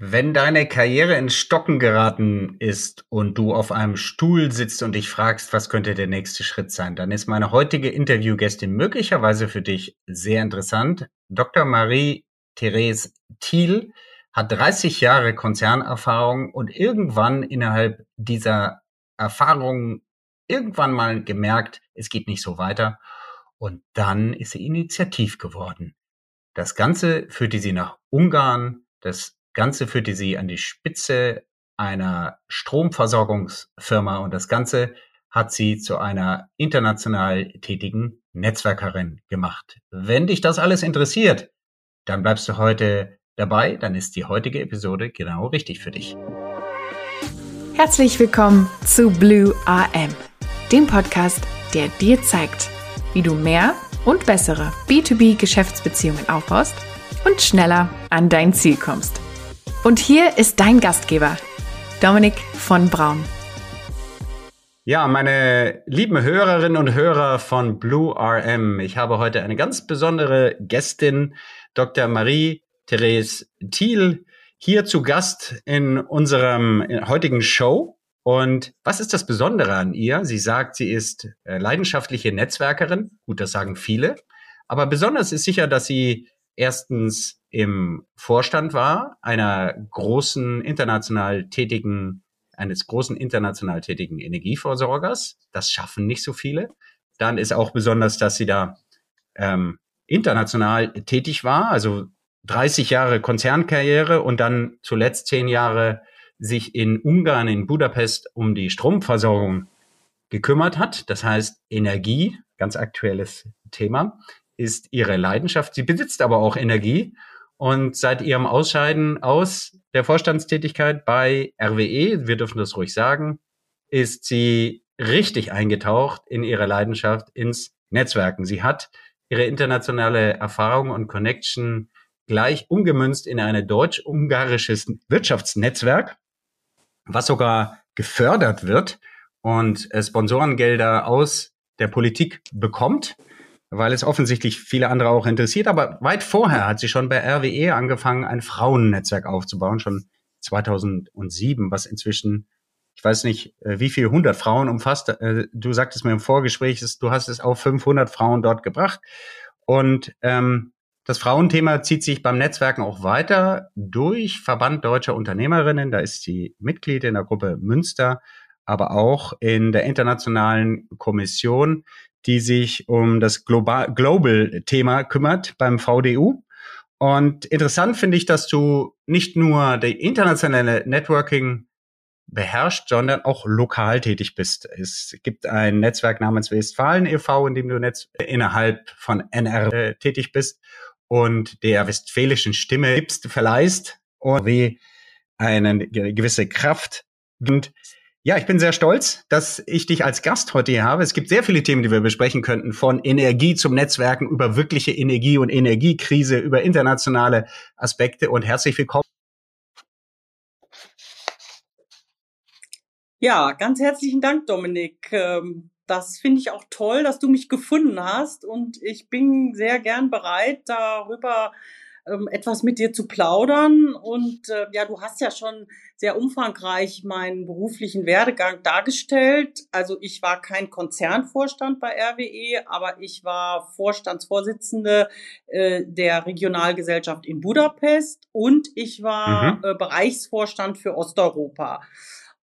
Wenn deine Karriere ins Stocken geraten ist und du auf einem Stuhl sitzt und dich fragst, was könnte der nächste Schritt sein, dann ist meine heutige Interviewgästin möglicherweise für dich sehr interessant. Dr. Marie-Therese Thiel hat 30 Jahre Konzernerfahrung und irgendwann innerhalb dieser Erfahrung irgendwann mal gemerkt, es geht nicht so weiter. Und dann ist sie initiativ geworden. Das Ganze führte sie nach Ungarn, das Ganze führte sie an die Spitze einer Stromversorgungsfirma und das Ganze hat sie zu einer international tätigen Netzwerkerin gemacht. Wenn dich das alles interessiert, dann bleibst du heute dabei, dann ist die heutige Episode genau richtig für dich. Herzlich willkommen zu Blue AM, dem Podcast, der dir zeigt, wie du mehr und bessere B2B-Geschäftsbeziehungen aufbaust und schneller an dein Ziel kommst. Und hier ist dein Gastgeber, Dominik von Braun. Ja, meine lieben Hörerinnen und Hörer von Blue RM, ich habe heute eine ganz besondere Gästin, Dr. Marie-Therese Thiel, hier zu Gast in unserem heutigen Show. Und was ist das Besondere an ihr? Sie sagt, sie ist äh, leidenschaftliche Netzwerkerin. Gut, das sagen viele. Aber besonders ist sicher, dass sie erstens im Vorstand war einer großen international tätigen, eines großen international tätigen Energieversorgers. Das schaffen nicht so viele. Dann ist auch besonders, dass sie da ähm, international tätig war, also 30 Jahre Konzernkarriere und dann zuletzt zehn Jahre sich in Ungarn, in Budapest um die Stromversorgung gekümmert hat. Das heißt Energie, ganz aktuelles Thema, ist ihre Leidenschaft. Sie besitzt aber auch Energie und seit ihrem Ausscheiden aus der Vorstandstätigkeit bei RWE, wir dürfen das ruhig sagen, ist sie richtig eingetaucht in ihre Leidenschaft ins Netzwerken. Sie hat ihre internationale Erfahrung und Connection gleich umgemünzt in ein deutsch-ungarisches Wirtschaftsnetzwerk, was sogar gefördert wird und Sponsorengelder aus der Politik bekommt weil es offensichtlich viele andere auch interessiert. Aber weit vorher hat sie schon bei RWE angefangen, ein Frauennetzwerk aufzubauen, schon 2007, was inzwischen, ich weiß nicht, äh, wie viele hundert Frauen umfasst. Äh, du sagtest mir im Vorgespräch, du hast es auf 500 Frauen dort gebracht. Und ähm, das Frauenthema zieht sich beim Netzwerken auch weiter durch Verband deutscher Unternehmerinnen. Da ist sie Mitglied in der Gruppe Münster, aber auch in der internationalen Kommission die sich um das Global, Global-Thema kümmert beim VDU. Und interessant finde ich, dass du nicht nur die internationale Networking beherrscht, sondern auch lokal tätig bist. Es gibt ein Netzwerk namens Westfalen e.V., in dem du Netz innerhalb von NR äh, tätig bist und der westfälischen Stimme gibst, verleihst und wie eine gewisse Kraft. Und ja, ich bin sehr stolz, dass ich dich als Gast heute hier habe. Es gibt sehr viele Themen, die wir besprechen könnten, von Energie zum Netzwerken, über wirkliche Energie und Energiekrise, über internationale Aspekte und herzlich willkommen. Ja, ganz herzlichen Dank, Dominik. Ähm, das finde ich auch toll, dass du mich gefunden hast und ich bin sehr gern bereit, darüber ähm, etwas mit dir zu plaudern. Und äh, ja, du hast ja schon sehr umfangreich meinen beruflichen Werdegang dargestellt. Also ich war kein Konzernvorstand bei RWE, aber ich war Vorstandsvorsitzende äh, der Regionalgesellschaft in Budapest und ich war mhm. äh, Bereichsvorstand für Osteuropa.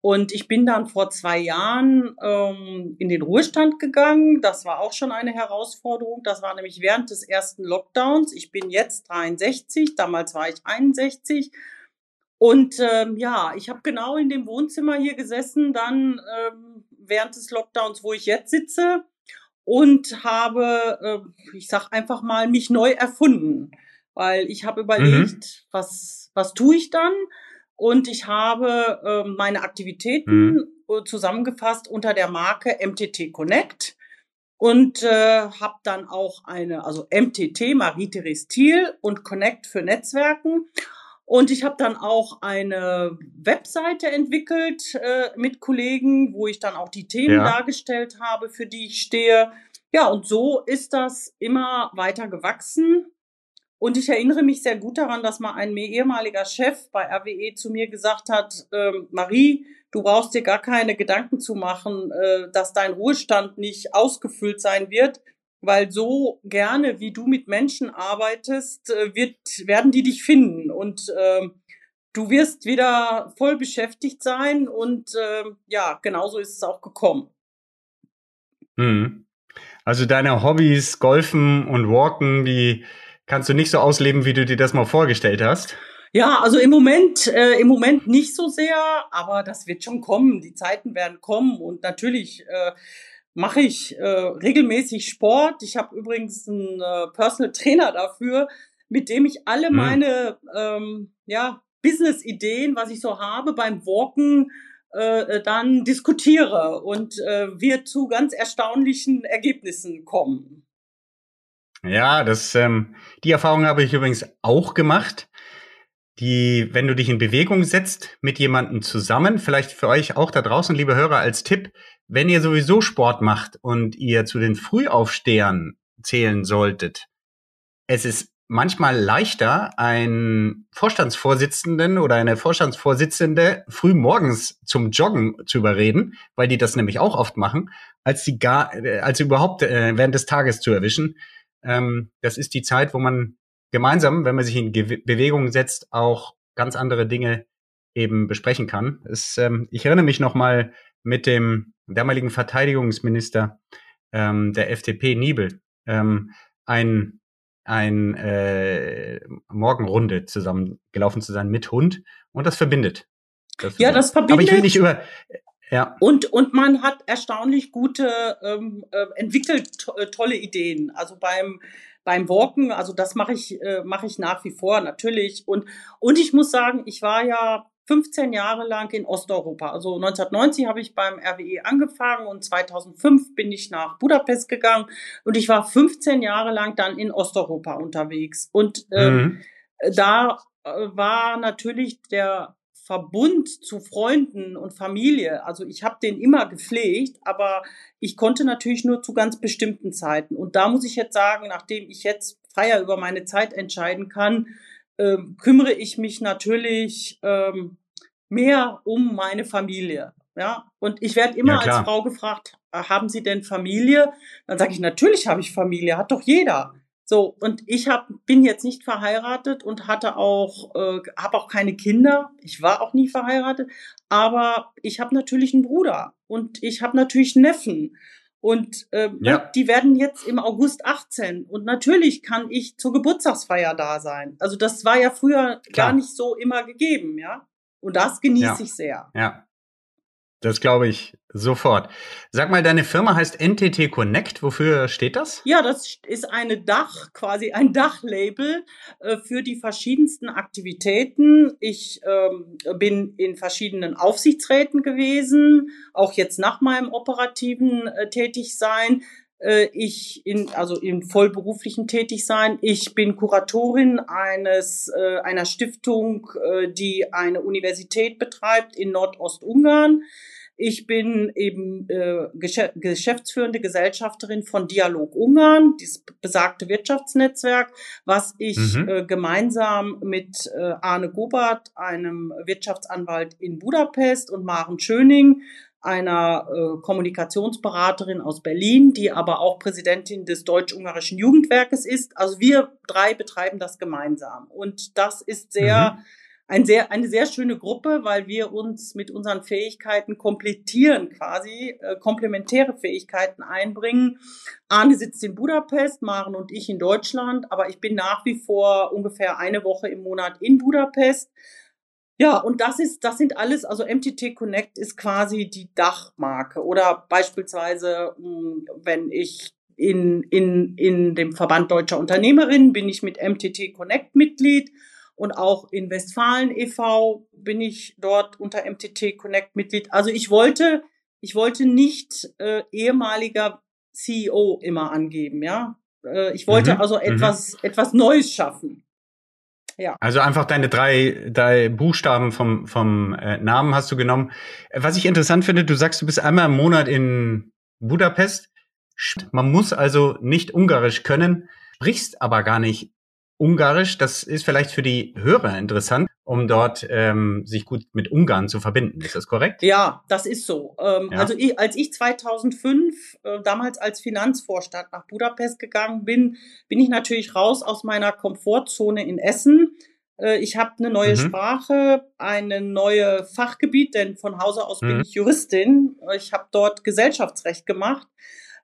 Und ich bin dann vor zwei Jahren ähm, in den Ruhestand gegangen. Das war auch schon eine Herausforderung. Das war nämlich während des ersten Lockdowns. Ich bin jetzt 63, damals war ich 61. Und ähm, ja, ich habe genau in dem Wohnzimmer hier gesessen, dann ähm, während des Lockdowns, wo ich jetzt sitze, und habe, äh, ich sag einfach mal, mich neu erfunden. Weil ich habe überlegt, mhm. was, was tue ich dann? Und ich habe äh, meine Aktivitäten mhm. Äh, zusammengefasst unter der Marke MTT Connect und äh, habe dann auch eine, also MTT, Marie-Therese Thiel und Connect für Netzwerken. Und ich habe dann auch eine Webseite entwickelt äh, mit Kollegen, wo ich dann auch die Themen ja. dargestellt habe, für die ich stehe. Ja, und so ist das immer weiter gewachsen. Und ich erinnere mich sehr gut daran, dass mal ein ehemaliger Chef bei RWE zu mir gesagt hat, äh, Marie, du brauchst dir gar keine Gedanken zu machen, äh, dass dein Ruhestand nicht ausgefüllt sein wird, weil so gerne, wie du mit Menschen arbeitest, äh, wird, werden die dich finden. Und äh, du wirst wieder voll beschäftigt sein und äh, ja, genauso ist es auch gekommen. Mhm. Also deine Hobbys, Golfen und Walken, die kannst du nicht so ausleben, wie du dir das mal vorgestellt hast? Ja, also im Moment, äh, im Moment nicht so sehr, aber das wird schon kommen. Die Zeiten werden kommen und natürlich äh, mache ich äh, regelmäßig Sport. Ich habe übrigens einen äh, Personal Trainer dafür, mit dem ich alle hm. meine ähm, ja, Business-Ideen, was ich so habe, beim Walken äh, dann diskutiere und äh, wir zu ganz erstaunlichen Ergebnissen kommen. Ja, das, ähm, die Erfahrung habe ich übrigens auch gemacht. Die, wenn du dich in Bewegung setzt mit jemandem zusammen, vielleicht für euch auch da draußen, liebe Hörer, als Tipp, wenn ihr sowieso Sport macht und ihr zu den Frühaufstehern zählen solltet, es ist manchmal leichter, einen Vorstandsvorsitzenden oder eine Vorstandsvorsitzende früh morgens zum Joggen zu überreden, weil die das nämlich auch oft machen, als sie gar, äh, als sie überhaupt äh, während des Tages zu erwischen. Ähm, das ist die Zeit, wo man gemeinsam, wenn man sich in Ge Bewegung setzt, auch ganz andere Dinge eben besprechen kann. Es, ähm, ich erinnere mich noch mal mit dem damaligen Verteidigungsminister ähm, der FDP Niebel ähm, ein ein äh, Morgenrunde zusammen gelaufen zu sein mit Hund und das verbindet. Das ja, das verbindet. Aber ich will nicht über ja. Und, und man hat erstaunlich gute, ähm, äh, entwickelt to äh, tolle Ideen. Also beim, beim Walken, also das mache ich, äh, mache ich nach wie vor natürlich. Und, und ich muss sagen, ich war ja 15 Jahre lang in Osteuropa. Also 1990 habe ich beim RWE angefangen und 2005 bin ich nach Budapest gegangen und ich war 15 Jahre lang dann in Osteuropa unterwegs. Und ähm, mhm. da äh, war natürlich der Verbund zu Freunden und Familie, also ich habe den immer gepflegt, aber ich konnte natürlich nur zu ganz bestimmten Zeiten. Und da muss ich jetzt sagen, nachdem ich jetzt freier über meine Zeit entscheiden kann, ähm, kümmere ich mich natürlich ähm, mehr um meine Familie. Ja, und ich werde immer ja, als Frau gefragt, haben Sie denn Familie? Dann sage ich, natürlich habe ich Familie, hat doch jeder. So, und ich hab, bin jetzt nicht verheiratet und hatte auch, äh, habe auch keine Kinder. Ich war auch nie verheiratet, aber ich habe natürlich einen Bruder und ich habe natürlich Neffen. Und ähm, ja. die werden jetzt im August 18. Und natürlich kann ich zur Geburtstagsfeier da sein. Also das war ja früher Klar. gar nicht so immer gegeben, ja. Und das genieße ja. ich sehr. Ja. Das glaube ich sofort. Sag mal, deine Firma heißt NTT Connect. Wofür steht das? Ja, das ist eine Dach, quasi ein Dachlabel äh, für die verschiedensten Aktivitäten. Ich ähm, bin in verschiedenen Aufsichtsräten gewesen, auch jetzt nach meinem operativen äh, Tätigsein äh, ich in, also im vollberuflichen Tätigsein. Ich bin Kuratorin eines, äh, einer Stiftung, äh, die eine Universität betreibt in Nordostungarn. Ich bin eben äh, geschäftsführende Gesellschafterin von Dialog Ungarn, dieses besagte Wirtschaftsnetzwerk, was ich mhm. äh, gemeinsam mit äh, Arne Gobert, einem Wirtschaftsanwalt in Budapest und Maren Schöning, einer äh, Kommunikationsberaterin aus Berlin, die aber auch Präsidentin des Deutsch-Ungarischen Jugendwerkes ist. Also wir drei betreiben das gemeinsam. Und das ist sehr, mhm. Ein sehr, eine sehr schöne Gruppe, weil wir uns mit unseren Fähigkeiten komplettieren quasi, äh, komplementäre Fähigkeiten einbringen. Arne sitzt in Budapest, Maren und ich in Deutschland, aber ich bin nach wie vor ungefähr eine Woche im Monat in Budapest. Ja, und das ist, das sind alles, also MTT Connect ist quasi die Dachmarke. Oder beispielsweise, hm, wenn ich in, in, in dem Verband deutscher Unternehmerinnen bin ich mit MTT Connect Mitglied und auch in Westfalen e.V. bin ich dort unter MTT Connect Mitglied. Also ich wollte, ich wollte nicht äh, ehemaliger CEO immer angeben, ja. Äh, ich wollte mhm, also mhm. etwas, mhm. etwas Neues schaffen. Ja. Also einfach deine drei, drei Buchstaben vom, vom äh, Namen hast du genommen. Was ich interessant finde, du sagst, du bist einmal im Monat in Budapest. Man muss also nicht Ungarisch können, sprichst aber gar nicht Ungarisch. Das ist vielleicht für die Hörer interessant, um dort ähm, sich gut mit Ungarn zu verbinden. Ist das korrekt? Ja, das ist so. Ähm, ja. Also ich, als ich 2005 äh, damals als Finanzvorstand nach Budapest gegangen bin, bin ich natürlich raus aus meiner Komfortzone in Essen. Äh, ich habe eine neue mhm. Sprache, eine neue Fachgebiet, denn von Hause aus mhm. bin ich Juristin. Ich habe dort Gesellschaftsrecht gemacht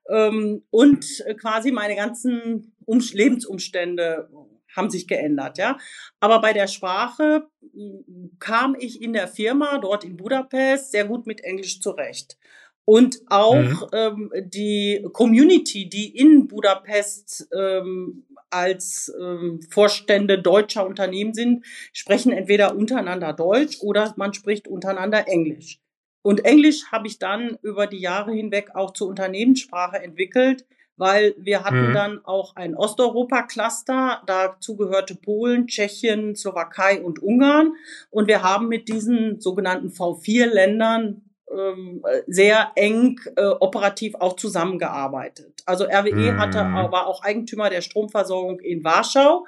ähm, und quasi meine ganzen um Lebensumstände haben sich geändert, ja. Aber bei der Sprache hm, kam ich in der Firma dort in Budapest sehr gut mit Englisch zurecht. Und auch mhm. ähm, die Community, die in Budapest ähm, als ähm, Vorstände deutscher Unternehmen sind, sprechen entweder untereinander Deutsch oder man spricht untereinander Englisch. Und Englisch habe ich dann über die Jahre hinweg auch zur Unternehmenssprache entwickelt weil wir hatten mhm. dann auch ein Osteuropa-Cluster, dazu gehörte Polen, Tschechien, Slowakei und Ungarn. Und wir haben mit diesen sogenannten V4-Ländern ähm, sehr eng äh, operativ auch zusammengearbeitet. Also RWE mhm. hatte, war auch Eigentümer der Stromversorgung in Warschau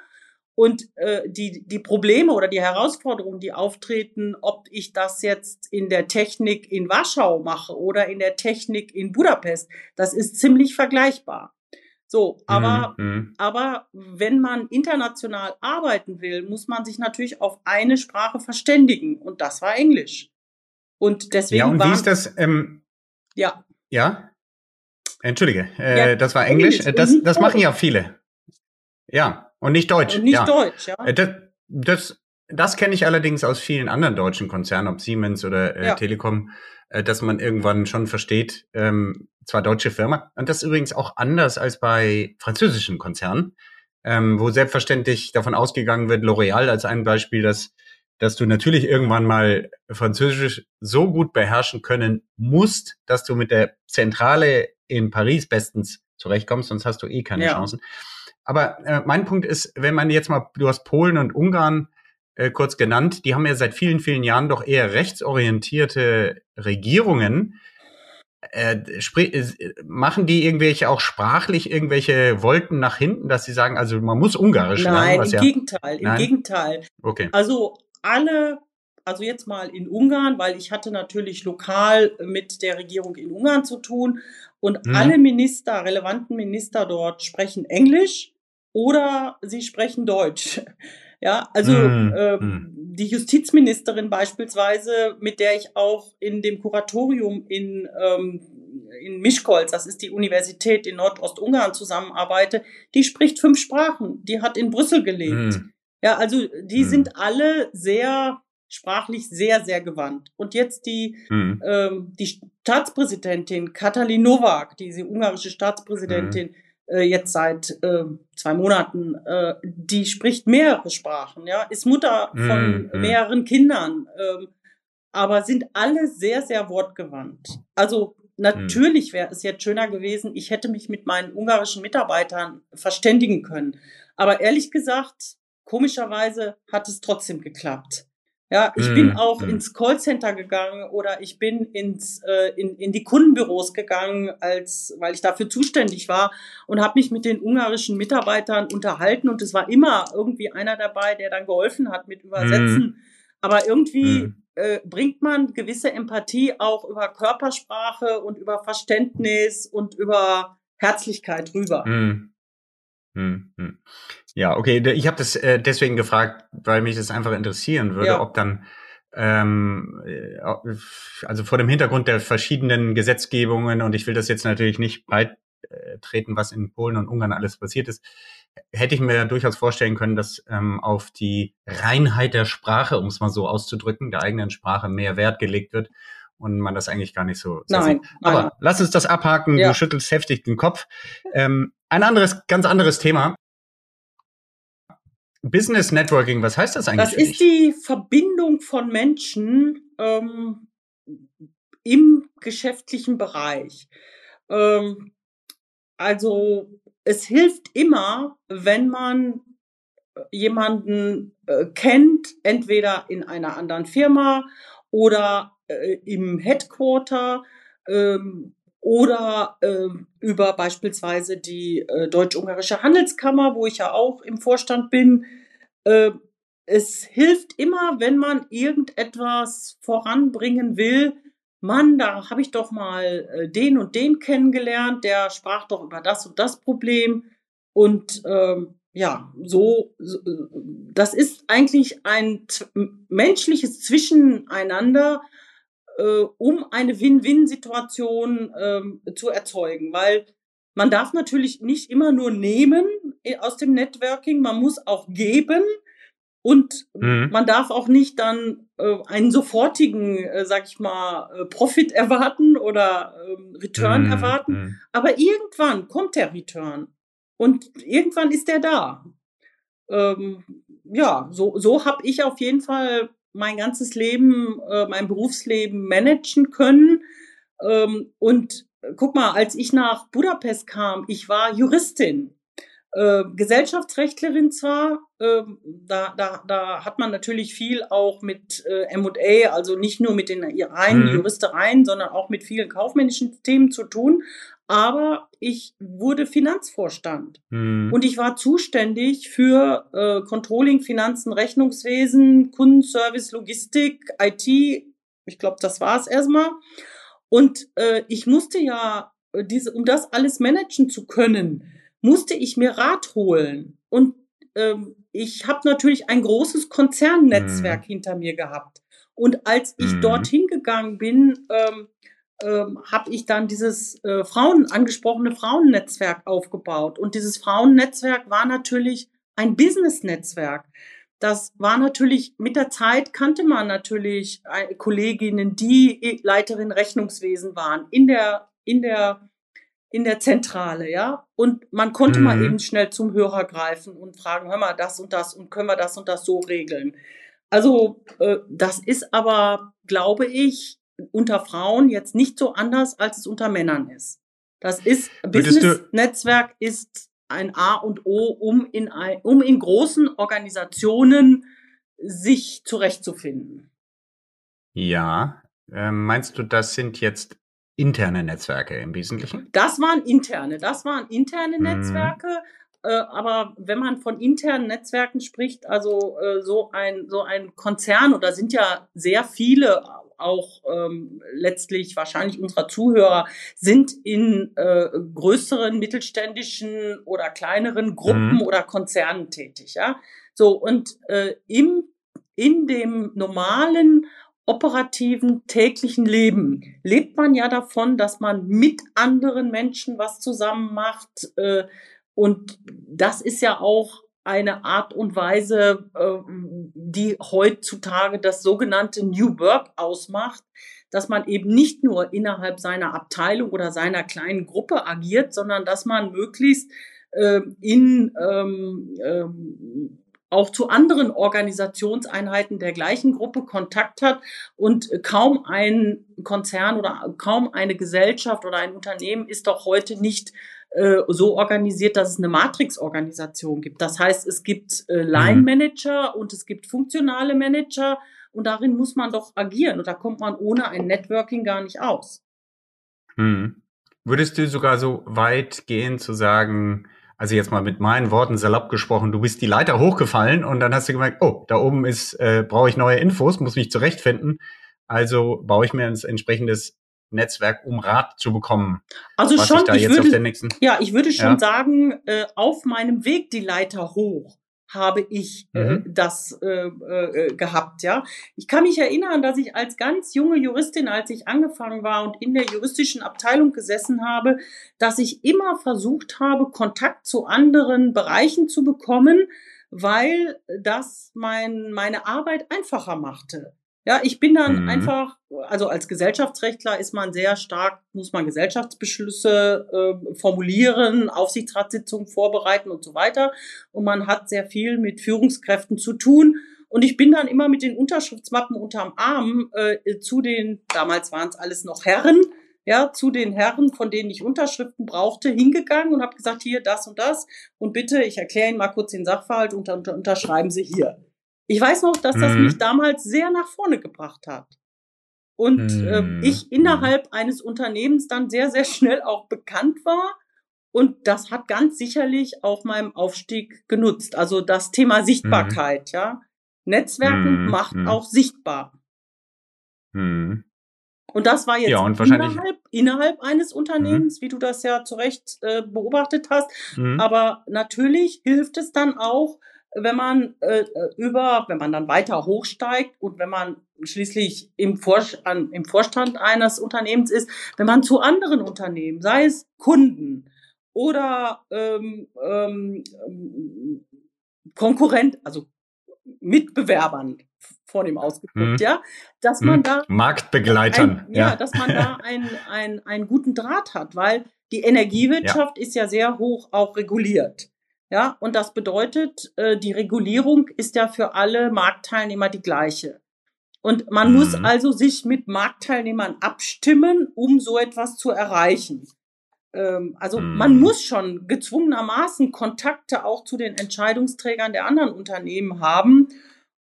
und äh, die, die Probleme oder die Herausforderungen, die auftreten, ob ich das jetzt in der Technik in Warschau mache oder in der Technik in Budapest, das ist ziemlich vergleichbar. So, aber, mhm. aber wenn man international arbeiten will, muss man sich natürlich auf eine Sprache verständigen. Und das war Englisch. Und deswegen. Ja, und war, wie ist das? Ähm, ja. Ja. Entschuldige, äh, ja, das war Englisch. Englisch. Das, das machen ja viele. Ja. Und nicht Deutsch. Und nicht ja. Deutsch, ja. Äh, das, das, das kenne ich allerdings aus vielen anderen deutschen Konzernen, ob Siemens oder äh, ja. Telekom, äh, dass man irgendwann schon versteht, ähm, zwar deutsche Firma, und das ist übrigens auch anders als bei französischen Konzernen, ähm, wo selbstverständlich davon ausgegangen wird, L'Oreal als ein Beispiel, dass dass du natürlich irgendwann mal Französisch so gut beherrschen können musst, dass du mit der Zentrale in Paris bestens zurechtkommst, sonst hast du eh keine ja. Chancen. Aber äh, mein Punkt ist, wenn man jetzt mal, du hast Polen und Ungarn äh, kurz genannt, die haben ja seit vielen, vielen Jahren doch eher rechtsorientierte Regierungen. Äh, äh, machen die irgendwelche auch sprachlich irgendwelche Wolken nach hinten, dass sie sagen, also man muss Ungarisch Nein, lernen? im ja, Gegenteil, im Gegenteil. Okay. Also alle, also jetzt mal in Ungarn, weil ich hatte natürlich lokal mit der Regierung in Ungarn zu tun und mhm. alle Minister, relevanten Minister dort sprechen Englisch oder sie sprechen Deutsch. Ja, also mm, äh, die Justizministerin beispielsweise, mit der ich auch in dem Kuratorium in, ähm, in Mischkolz, das ist die Universität in Nordostungarn, zusammenarbeite, die spricht fünf Sprachen. Die hat in Brüssel gelebt. Mm. Ja, also die sind alle sehr sprachlich sehr, sehr gewandt. Und jetzt die, ähm, die Staatspräsidentin Katalin Novak, diese ungarische Staatspräsidentin, äh, jetzt seit äh, zwei Monaten, äh, die spricht mehrere Sprachen, ja, ist Mutter von mm, mehreren Kindern, äh, aber sind alle sehr, sehr wortgewandt. Also natürlich wäre es jetzt schöner gewesen, ich hätte mich mit meinen ungarischen Mitarbeitern verständigen können. Aber ehrlich gesagt, komischerweise hat es trotzdem geklappt. Ja, ich mm, bin auch mm. ins Callcenter gegangen oder ich bin ins äh, in, in die Kundenbüros gegangen, als weil ich dafür zuständig war und habe mich mit den ungarischen Mitarbeitern unterhalten und es war immer irgendwie einer dabei, der dann geholfen hat mit Übersetzen. Mm. Aber irgendwie mm. äh, bringt man gewisse Empathie auch über Körpersprache und über Verständnis und über Herzlichkeit rüber. Ja, okay. Ich habe das äh, deswegen gefragt, weil mich das einfach interessieren würde, ja. ob dann ähm, äh, also vor dem Hintergrund der verschiedenen Gesetzgebungen und ich will das jetzt natürlich nicht breit äh, treten, was in Polen und Ungarn alles passiert ist, hätte ich mir durchaus vorstellen können, dass ähm, auf die Reinheit der Sprache, um es mal so auszudrücken, der eigenen Sprache mehr Wert gelegt wird und man das eigentlich gar nicht so. Nein, nein. Aber lass uns das abhaken. Ja. Du schüttelst heftig den Kopf. Ähm, ein anderes, ganz anderes Thema. Business Networking, was heißt das eigentlich? Das ist die Verbindung von Menschen ähm, im geschäftlichen Bereich. Ähm, also es hilft immer, wenn man jemanden äh, kennt, entweder in einer anderen Firma oder äh, im Headquarter ähm, oder äh, über beispielsweise die äh, Deutsch-Ungarische Handelskammer, wo ich ja auch im Vorstand bin. Äh, es hilft immer, wenn man irgendetwas voranbringen will. Mann, da habe ich doch mal äh, den und den kennengelernt, der sprach doch über das und das Problem. Und ähm, ja, so, so, das ist eigentlich ein menschliches Zwischeneinander, äh, um eine Win-Win-Situation ähm, zu erzeugen, weil man darf natürlich nicht immer nur nehmen äh, aus dem Networking, man muss auch geben und mhm. man darf auch nicht dann äh, einen sofortigen, äh, sag ich mal, äh, Profit erwarten oder äh, Return mhm. erwarten. Mhm. Aber irgendwann kommt der Return und irgendwann ist der da. Ähm, ja, so, so habe ich auf jeden Fall mein ganzes Leben, äh, mein Berufsleben managen können. Ähm, und äh, guck mal, als ich nach Budapest kam, ich war Juristin äh, Gesellschaftsrechtlerin zwar, äh, da, da, da hat man natürlich viel auch mit äh, M&A, also nicht nur mit den reinen mhm. Juristereien, sondern auch mit vielen kaufmännischen Themen zu tun. Aber ich wurde Finanzvorstand mhm. und ich war zuständig für äh, Controlling, Finanzen, Rechnungswesen, Kundenservice, Logistik, IT. Ich glaube, das war es erstmal. Und äh, ich musste ja äh, diese, um das alles managen zu können, musste ich mir Rat holen. Und ähm, ich habe natürlich ein großes Konzernnetzwerk mhm. hinter mir gehabt. Und als ich mhm. dorthin gegangen bin, ähm, ähm, habe ich dann dieses äh, Frauen angesprochene Frauennetzwerk aufgebaut. Und dieses Frauennetzwerk war natürlich ein Business-Netzwerk. Das war natürlich mit der Zeit kannte man natürlich äh, Kolleginnen, die Leiterin Rechnungswesen waren in der in der in der Zentrale, ja. Und man konnte mhm. mal eben schnell zum Hörer greifen und fragen, hör mal, das und das und können wir das und das so regeln. Also äh, das ist aber, glaube ich, unter Frauen jetzt nicht so anders, als es unter Männern ist. Das ist Business-Netzwerk ist ein A und O, um in, ein, um in großen Organisationen sich zurechtzufinden. Ja, äh, meinst du, das sind jetzt interne Netzwerke im Wesentlichen? Das waren interne, das waren interne mhm. Netzwerke. Äh, aber wenn man von internen Netzwerken spricht, also äh, so ein so ein Konzern oder sind ja sehr viele auch ähm, letztlich wahrscheinlich unserer Zuhörer sind in äh, größeren mittelständischen oder kleineren Gruppen mhm. oder Konzernen tätig, ja. So und äh, im in dem normalen operativen täglichen Leben lebt man ja davon, dass man mit anderen Menschen was zusammen macht. Äh, und das ist ja auch eine Art und Weise, äh, die heutzutage das sogenannte New Work ausmacht, dass man eben nicht nur innerhalb seiner Abteilung oder seiner kleinen Gruppe agiert, sondern dass man möglichst äh, in ähm, ähm, auch zu anderen Organisationseinheiten der gleichen Gruppe Kontakt hat und kaum ein Konzern oder kaum eine Gesellschaft oder ein Unternehmen ist doch heute nicht äh, so organisiert, dass es eine Matrix-Organisation gibt. Das heißt, es gibt äh, Line-Manager und es gibt funktionale Manager und darin muss man doch agieren und da kommt man ohne ein Networking gar nicht aus. Hm. Würdest du sogar so weit gehen zu sagen, also jetzt mal mit meinen Worten salopp gesprochen, du bist die Leiter hochgefallen und dann hast du gemerkt, oh, da oben ist, äh, brauche ich neue Infos, muss mich zurechtfinden. Also baue ich mir ein entsprechendes Netzwerk, um Rat zu bekommen. Also schon, ich, ich würde, ja, ich würde schon ja. sagen, äh, auf meinem Weg die Leiter hoch habe ich äh, mhm. das äh, äh, gehabt, ja. Ich kann mich erinnern, dass ich als ganz junge Juristin, als ich angefangen war und in der juristischen Abteilung gesessen habe, dass ich immer versucht habe, Kontakt zu anderen Bereichen zu bekommen, weil das mein, meine Arbeit einfacher machte. Ja, ich bin dann mhm. einfach, also als Gesellschaftsrechtler ist man sehr stark, muss man Gesellschaftsbeschlüsse äh, formulieren, Aufsichtsratssitzungen vorbereiten und so weiter. Und man hat sehr viel mit Führungskräften zu tun. Und ich bin dann immer mit den Unterschriftsmappen unterm Arm äh, zu den, damals waren es alles noch Herren, ja, zu den Herren, von denen ich Unterschriften brauchte, hingegangen und habe gesagt, hier das und das. Und bitte, ich erkläre Ihnen mal kurz den Sachverhalt und unter, unterschreiben Sie hier. Ich weiß noch, dass das mhm. mich damals sehr nach vorne gebracht hat. und äh, ich innerhalb eines Unternehmens dann sehr, sehr schnell auch bekannt war. Und das hat ganz sicherlich auch meinem Aufstieg genutzt. Also das Thema Sichtbarkeit, mhm. ja. Netzwerken mhm. macht mhm. auch sichtbar. Mhm. Und das war jetzt ja, innerhalb, innerhalb eines Unternehmens, mhm. wie du das ja zu Recht äh, beobachtet hast. Mhm. Aber natürlich hilft es dann auch, wenn man äh, über, wenn man dann weiter hochsteigt und wenn man schließlich im, Vor an, im Vorstand eines Unternehmens ist, wenn man zu anderen Unternehmen, sei es Kunden oder ähm, ähm, Konkurrent, also Mitbewerbern vor dem ausgedrückt, mhm. ja, dass man mhm. da Marktbegleitern, ein, ja, ja, dass man da einen, einen, einen guten Draht hat, weil die Energiewirtschaft ja. ist ja sehr hoch auch reguliert. Ja, und das bedeutet, äh, die Regulierung ist ja für alle Marktteilnehmer die gleiche. Und man mhm. muss also sich mit Marktteilnehmern abstimmen, um so etwas zu erreichen. Ähm, also mhm. man muss schon gezwungenermaßen Kontakte auch zu den Entscheidungsträgern der anderen Unternehmen haben.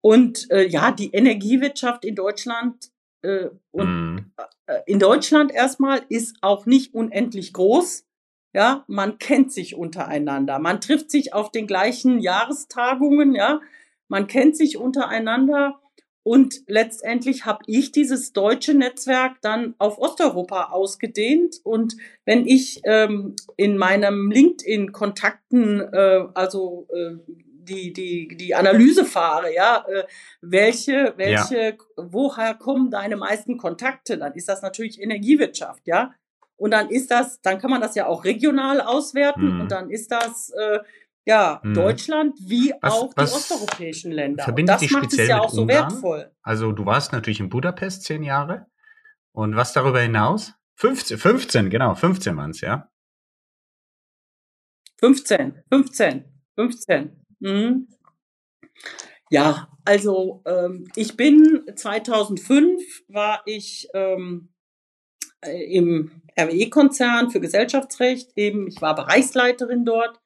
Und äh, ja, die Energiewirtschaft in Deutschland äh, und mhm. äh, in Deutschland erstmal ist auch nicht unendlich groß. Ja, man kennt sich untereinander. Man trifft sich auf den gleichen Jahrestagungen, ja. Man kennt sich untereinander. Und letztendlich habe ich dieses deutsche Netzwerk dann auf Osteuropa ausgedehnt. Und wenn ich ähm, in meinem LinkedIn-Kontakten, äh, also äh, die, die, die Analyse fahre, ja, äh, welche, welche, ja. woher kommen deine meisten Kontakte, dann ist das natürlich Energiewirtschaft, ja. Und dann ist das, dann kann man das ja auch regional auswerten mhm. und dann ist das äh, ja mhm. Deutschland wie was, auch die osteuropäischen Länder. Verbindet und das macht es ja auch so Ungarn? wertvoll. Also du warst natürlich in Budapest zehn Jahre. Und was darüber hinaus? 15, 15 genau, 15 waren es, ja? 15, 15, 15. Mhm. Ja, also ähm, ich bin 2005 war ich ähm, äh, im RWE-Konzern für Gesellschaftsrecht eben. Ich war Bereichsleiterin dort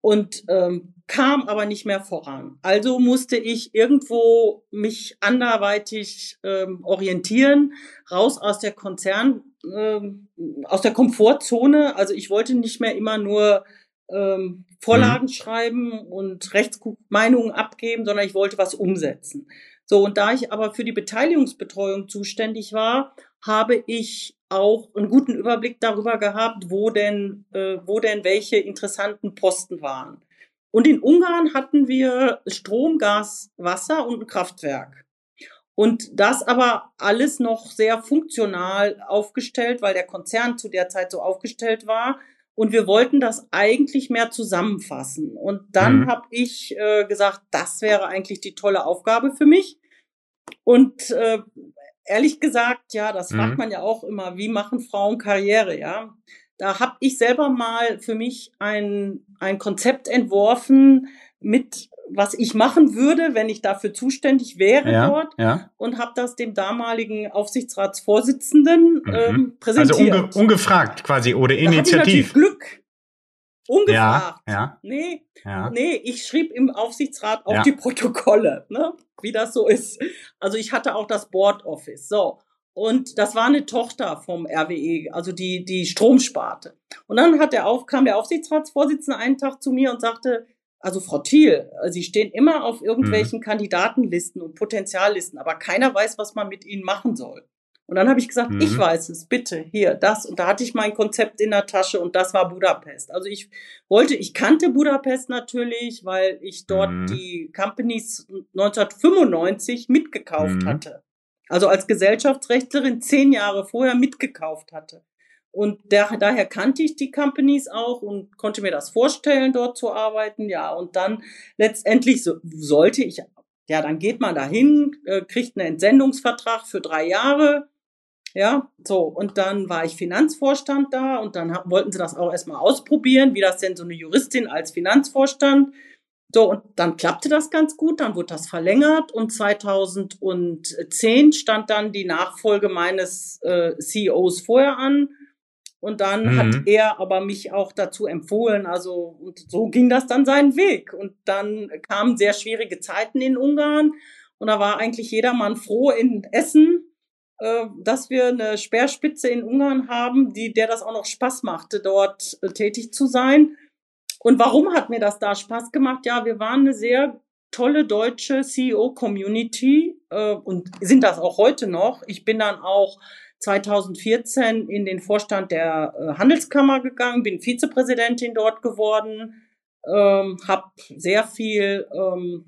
und ähm, kam aber nicht mehr voran. Also musste ich irgendwo mich anderweitig ähm, orientieren, raus aus der Konzern, ähm, aus der Komfortzone. Also ich wollte nicht mehr immer nur ähm, Vorlagen mhm. schreiben und Rechtsmeinungen abgeben, sondern ich wollte was umsetzen. So, und da ich aber für die Beteiligungsbetreuung zuständig war, habe ich auch einen guten Überblick darüber gehabt, wo denn, äh, wo denn welche interessanten Posten waren. Und in Ungarn hatten wir Strom, Gas, Wasser und ein Kraftwerk. Und das aber alles noch sehr funktional aufgestellt, weil der Konzern zu der Zeit so aufgestellt war. Und wir wollten das eigentlich mehr zusammenfassen. Und dann mhm. habe ich äh, gesagt, das wäre eigentlich die tolle Aufgabe für mich. Und äh, ehrlich gesagt, ja, das mhm. fragt man ja auch immer, wie machen Frauen Karriere, ja? Da habe ich selber mal für mich ein, ein Konzept entworfen mit was ich machen würde, wenn ich dafür zuständig wäre ja, dort ja. und habe das dem damaligen Aufsichtsratsvorsitzenden mhm. ähm, präsentiert. Also unge ungefragt quasi oder initiativ. Glück. Ungefragt. Ja, ja. Nee, ja. nee, ich schrieb im Aufsichtsrat auch ja. die Protokolle, ne? wie das so ist. Also ich hatte auch das Board Office. So. Und das war eine Tochter vom RWE, also die, die Stromsparte. Und dann hat der auf, kam der Aufsichtsratsvorsitzende einen Tag zu mir und sagte, also Frau Thiel, Sie stehen immer auf irgendwelchen mhm. Kandidatenlisten und Potenziallisten, aber keiner weiß, was man mit ihnen machen soll. Und dann habe ich gesagt, mhm. ich weiß es, bitte, hier, das. Und da hatte ich mein Konzept in der Tasche und das war Budapest. Also ich wollte, ich kannte Budapest natürlich, weil ich dort mhm. die Companies 1995 mitgekauft mhm. hatte. Also als Gesellschaftsrechtlerin zehn Jahre vorher mitgekauft hatte. Und der, daher kannte ich die Companies auch und konnte mir das vorstellen, dort zu arbeiten. Ja, und dann letztendlich so, sollte ich, ja, dann geht man dahin, äh, kriegt einen Entsendungsvertrag für drei Jahre ja, so, und dann war ich Finanzvorstand da und dann wollten sie das auch erstmal ausprobieren, wie das denn so eine Juristin als Finanzvorstand. So, und dann klappte das ganz gut, dann wurde das verlängert und 2010 stand dann die Nachfolge meines äh, CEOs vorher an. Und dann mhm. hat er aber mich auch dazu empfohlen. Also, und so ging das dann seinen Weg. Und dann kamen sehr schwierige Zeiten in Ungarn. Und da war eigentlich jedermann froh in Essen, dass wir eine Speerspitze in Ungarn haben, die, der das auch noch Spaß machte, dort äh, tätig zu sein. Und warum hat mir das da Spaß gemacht? Ja, wir waren eine sehr tolle deutsche CEO-Community äh, und sind das auch heute noch. Ich bin dann auch 2014 in den Vorstand der äh, Handelskammer gegangen, bin Vizepräsidentin dort geworden, ähm, habe sehr viel ähm,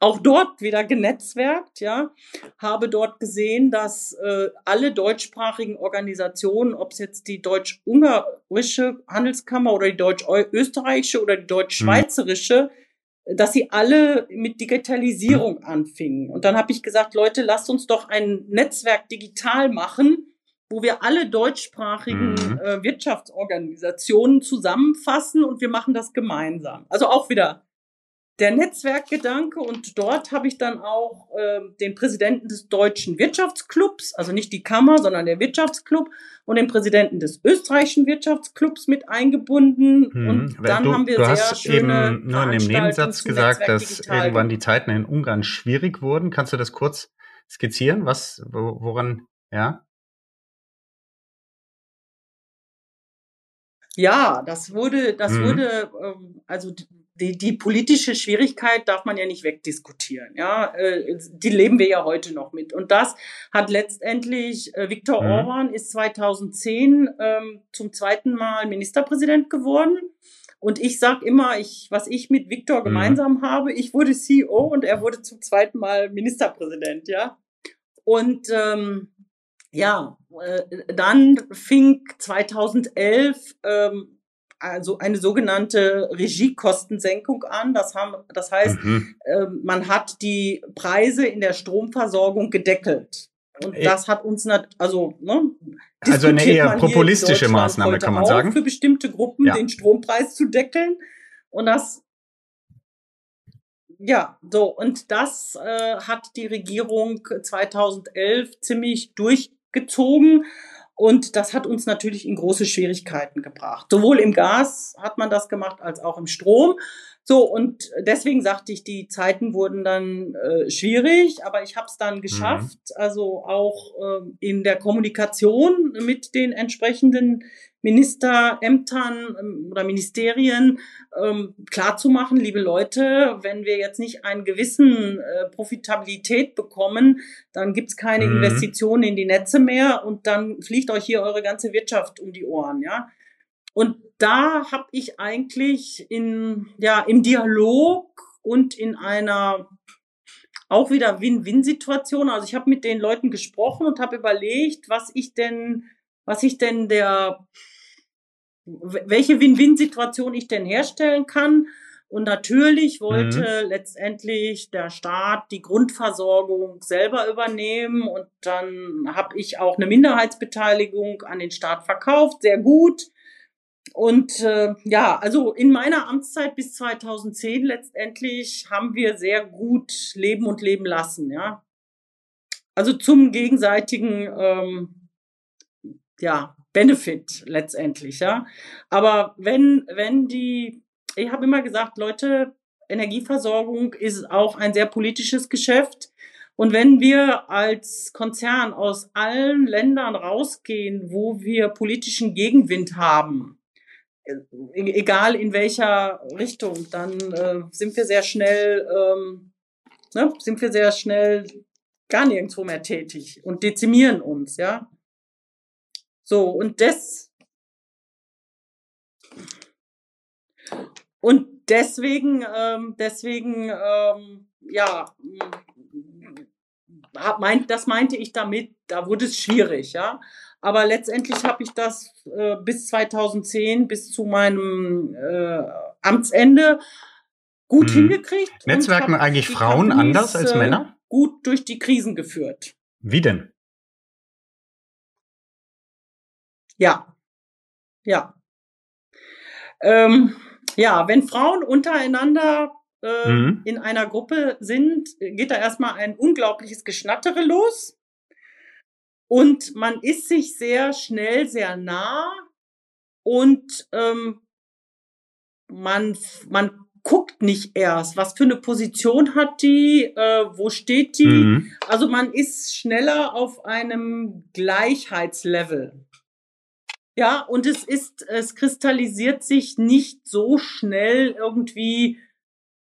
auch dort wieder genetzwerkt, ja, habe dort gesehen, dass äh, alle deutschsprachigen Organisationen, ob es jetzt die deutsch-ungarische Handelskammer oder die deutsch-österreichische oder die deutsch-schweizerische, mhm. dass sie alle mit Digitalisierung anfingen. Und dann habe ich gesagt, Leute, lasst uns doch ein Netzwerk digital machen, wo wir alle deutschsprachigen mhm. äh, Wirtschaftsorganisationen zusammenfassen und wir machen das gemeinsam. Also auch wieder der Netzwerkgedanke und dort habe ich dann auch äh, den Präsidenten des deutschen Wirtschaftsclubs, also nicht die Kammer, sondern der Wirtschaftsclub und den Präsidenten des österreichischen Wirtschaftsclubs mit eingebunden hm. und dann du, haben wir du sehr hast eben nur in dem Nebensatz gesagt, dass irgendwann die Zeiten in Ungarn schwierig wurden. Kannst du das kurz skizzieren? Was, woran, ja? Ja, das wurde, das mhm. wurde, ähm, also die, die politische Schwierigkeit darf man ja nicht wegdiskutieren. Ja, äh, die leben wir ja heute noch mit. Und das hat letztendlich äh, Viktor mhm. Orban ist 2010 ähm, zum zweiten Mal Ministerpräsident geworden. Und ich sag immer, ich, was ich mit Viktor mhm. gemeinsam habe, ich wurde CEO und er wurde zum zweiten Mal Ministerpräsident, ja. Und ähm, ja, äh, dann fing 2011 ähm, also eine sogenannte Regiekostensenkung an. Das, haben, das heißt, mhm. äh, man hat die Preise in der Stromversorgung gedeckelt. Und äh, das hat uns nicht, also, ne, also eine eher populistische Maßnahme, kann man sagen. Für bestimmte Gruppen ja. den Strompreis zu deckeln. Und das, ja, so, und das äh, hat die Regierung 2011 ziemlich durchgezogen. Und das hat uns natürlich in große Schwierigkeiten gebracht. Sowohl im Gas hat man das gemacht als auch im Strom. So, und deswegen sagte ich, die Zeiten wurden dann äh, schwierig, aber ich habe es dann mhm. geschafft, mhm. also auch äh, in der Kommunikation mit den entsprechenden Ministerämtern ähm, oder Ministerien ähm, klarzumachen, liebe Leute, wenn wir jetzt nicht einen gewissen äh, Profitabilität bekommen, dann gibt's keine mhm. Investitionen in die Netze mehr und dann fliegt euch hier eure ganze Wirtschaft um die Ohren, ja. Und da habe ich eigentlich in ja im Dialog und in einer auch wieder Win-Win-Situation. Also ich habe mit den Leuten gesprochen und habe überlegt, was ich denn was ich denn der, welche Win-Win-Situation ich denn herstellen kann. Und natürlich wollte mhm. letztendlich der Staat die Grundversorgung selber übernehmen. Und dann habe ich auch eine Minderheitsbeteiligung an den Staat verkauft, sehr gut. Und äh, ja, also in meiner Amtszeit bis 2010 letztendlich haben wir sehr gut leben und leben lassen, ja. Also zum gegenseitigen ähm, ja, Benefit letztendlich, ja. Aber wenn, wenn die, ich habe immer gesagt, Leute, Energieversorgung ist auch ein sehr politisches Geschäft. Und wenn wir als Konzern aus allen Ländern rausgehen, wo wir politischen Gegenwind haben, egal in welcher Richtung, dann äh, sind wir sehr schnell, ähm, ne, sind wir sehr schnell gar nirgendwo mehr tätig und dezimieren uns, ja. So, und das. Und deswegen, ähm, deswegen, ähm, ja, meint, das meinte ich damit, da wurde es schwierig, ja. Aber letztendlich habe ich das äh, bis 2010, bis zu meinem äh, Amtsende gut hm. hingekriegt. Netzwerken eigentlich Frauen Companies, anders als äh, Männer? Gut durch die Krisen geführt. Wie denn? Ja. Ja. Ähm, ja, wenn Frauen untereinander äh, mhm. in einer Gruppe sind, geht da erstmal ein unglaubliches Geschnattere los. Und man ist sich sehr schnell, sehr nah und ähm, man, man guckt nicht erst, was für eine Position hat die, äh, wo steht die. Mhm. Also man ist schneller auf einem Gleichheitslevel. Ja, und es ist, es kristallisiert sich nicht so schnell irgendwie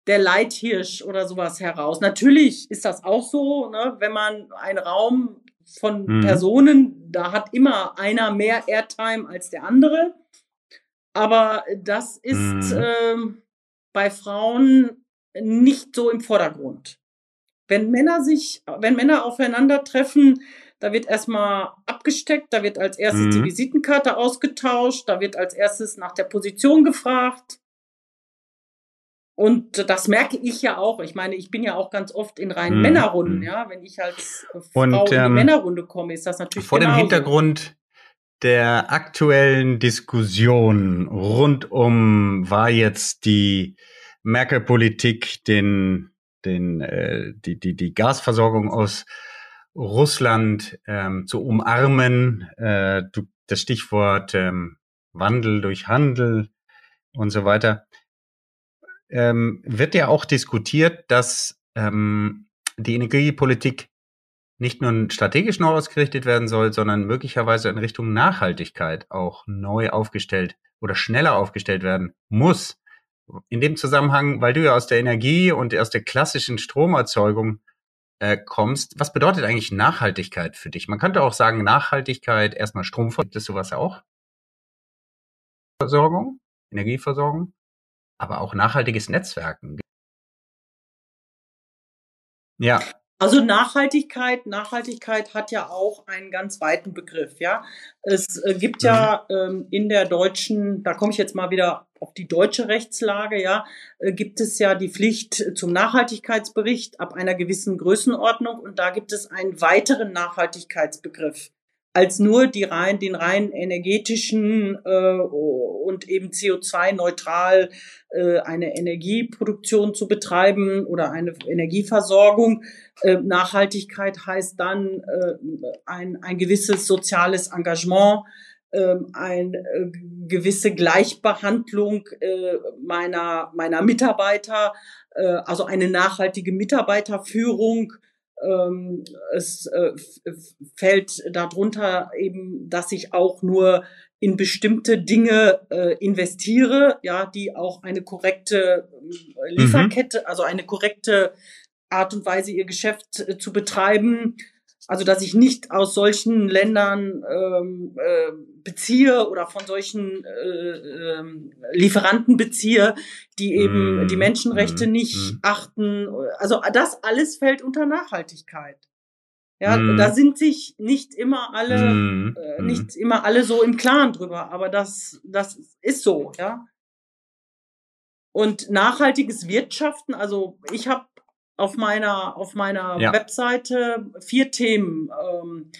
der Leithirsch oder sowas heraus. Natürlich ist das auch so, ne, wenn man einen Raum von mhm. Personen, da hat immer einer mehr Airtime als der andere. Aber das ist mhm. ähm, bei Frauen nicht so im Vordergrund. Wenn Männer sich, wenn Männer aufeinandertreffen, da wird erstmal abgesteckt, da wird als erstes mhm. die Visitenkarte ausgetauscht, da wird als erstes nach der Position gefragt. Und das merke ich ja auch. Ich meine, ich bin ja auch ganz oft in reinen mhm. Männerrunden, mhm. ja. Wenn ich als Frau Und, in die ähm, Männerrunde komme, ist das natürlich vor genauso. dem Hintergrund der aktuellen Diskussion rund um war jetzt die Merkel-Politik den den äh, die die die Gasversorgung aus Russland ähm, zu umarmen. Äh, du, das Stichwort ähm, Wandel durch Handel und so weiter. Ähm, wird ja auch diskutiert, dass ähm, die Energiepolitik nicht nur strategisch neu ausgerichtet werden soll, sondern möglicherweise in Richtung Nachhaltigkeit auch neu aufgestellt oder schneller aufgestellt werden muss. In dem Zusammenhang, weil du ja aus der Energie und aus der klassischen Stromerzeugung äh, kommst, was bedeutet eigentlich Nachhaltigkeit für dich? Man könnte auch sagen, Nachhaltigkeit, erstmal Stromversorgung, gibt es sowas auch? Versorgung, Energieversorgung, aber auch nachhaltiges Netzwerken. Ja. Also Nachhaltigkeit, Nachhaltigkeit hat ja auch einen ganz weiten Begriff, ja. Es äh, gibt ja mhm. ähm, in der deutschen, da komme ich jetzt mal wieder auf die deutsche Rechtslage, ja, äh, gibt es ja die Pflicht zum Nachhaltigkeitsbericht ab einer gewissen Größenordnung und da gibt es einen weiteren Nachhaltigkeitsbegriff als nur die rein, den rein energetischen äh, und eben CO2-neutral äh, eine Energieproduktion zu betreiben oder eine Energieversorgung. Äh, Nachhaltigkeit heißt dann äh, ein, ein gewisses soziales Engagement, äh, eine äh, gewisse Gleichbehandlung äh, meiner, meiner Mitarbeiter, äh, also eine nachhaltige Mitarbeiterführung, ähm, es äh, fällt darunter eben, dass ich auch nur in bestimmte Dinge äh, investiere, ja, die auch eine korrekte äh, Lieferkette, mhm. also eine korrekte Art und Weise ihr Geschäft äh, zu betreiben also dass ich nicht aus solchen Ländern ähm, äh, beziehe oder von solchen äh, äh, Lieferanten beziehe, die eben mm, die Menschenrechte mm, nicht mm. achten. Also das alles fällt unter Nachhaltigkeit. Ja, mm. da sind sich nicht immer alle, mm, äh, mm. nicht immer alle so im Klaren drüber, aber das, das ist so, ja. Und nachhaltiges Wirtschaften, also ich habe auf meiner, auf meiner ja. Webseite vier Themen, ähm,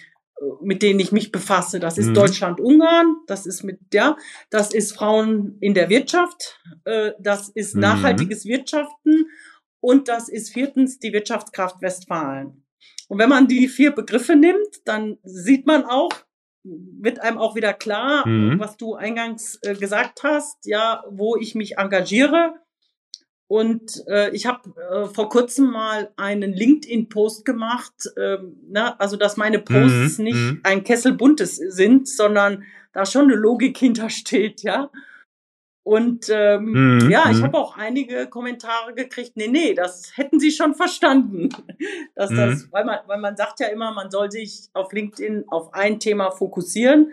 mit denen ich mich befasse. Das ist mhm. Deutschland-Ungarn, das ist mit, ja, das ist Frauen in der Wirtschaft, äh, das ist mhm. nachhaltiges Wirtschaften und das ist viertens die Wirtschaftskraft Westfalen. Und wenn man die vier Begriffe nimmt, dann sieht man auch, wird einem auch wieder klar, mhm. was du eingangs äh, gesagt hast, ja, wo ich mich engagiere. Und äh, ich habe äh, vor kurzem mal einen LinkedIn-Post gemacht, ähm, ne, also dass meine Posts mhm, nicht mhm. ein Kessel buntes sind, sondern da schon eine Logik hintersteht, ja. Und ähm, mhm, ja, ich mhm. habe auch einige Kommentare gekriegt, nee, nee, das hätten sie schon verstanden. dass das, mhm. weil man, weil man sagt ja immer, man soll sich auf LinkedIn auf ein Thema fokussieren.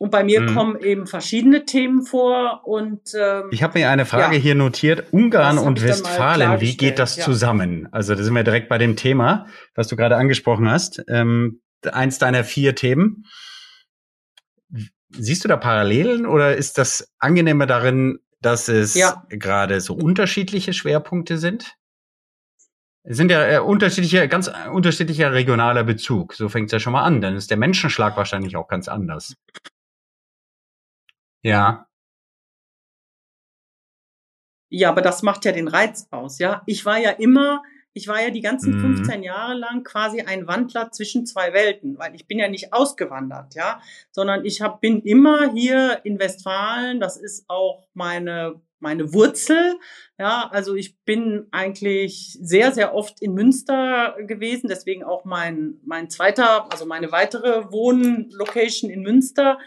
Und bei mir mhm. kommen eben verschiedene Themen vor und ähm, ich habe mir eine Frage ja. hier notiert: Ungarn und Westfalen. Wie geht das ja. zusammen? Also da sind wir direkt bei dem Thema, was du gerade angesprochen hast. Ähm, eins deiner vier Themen. Siehst du da Parallelen oder ist das angenehmer darin, dass es ja. gerade so unterschiedliche Schwerpunkte sind? Es sind ja äh, unterschiedliche, ganz äh, unterschiedlicher regionaler Bezug. So fängt es ja schon mal an. Dann ist der Menschenschlag wahrscheinlich auch ganz anders. Ja. Ja, aber das macht ja den Reiz aus, ja. Ich war ja immer, ich war ja die ganzen mhm. 15 Jahre lang quasi ein Wandler zwischen zwei Welten, weil ich bin ja nicht ausgewandert, ja, sondern ich hab, bin immer hier in Westfalen, das ist auch meine meine Wurzel. Ja, also ich bin eigentlich sehr, sehr oft in Münster gewesen, deswegen auch mein, mein zweiter, also meine weitere Wohnlocation in Münster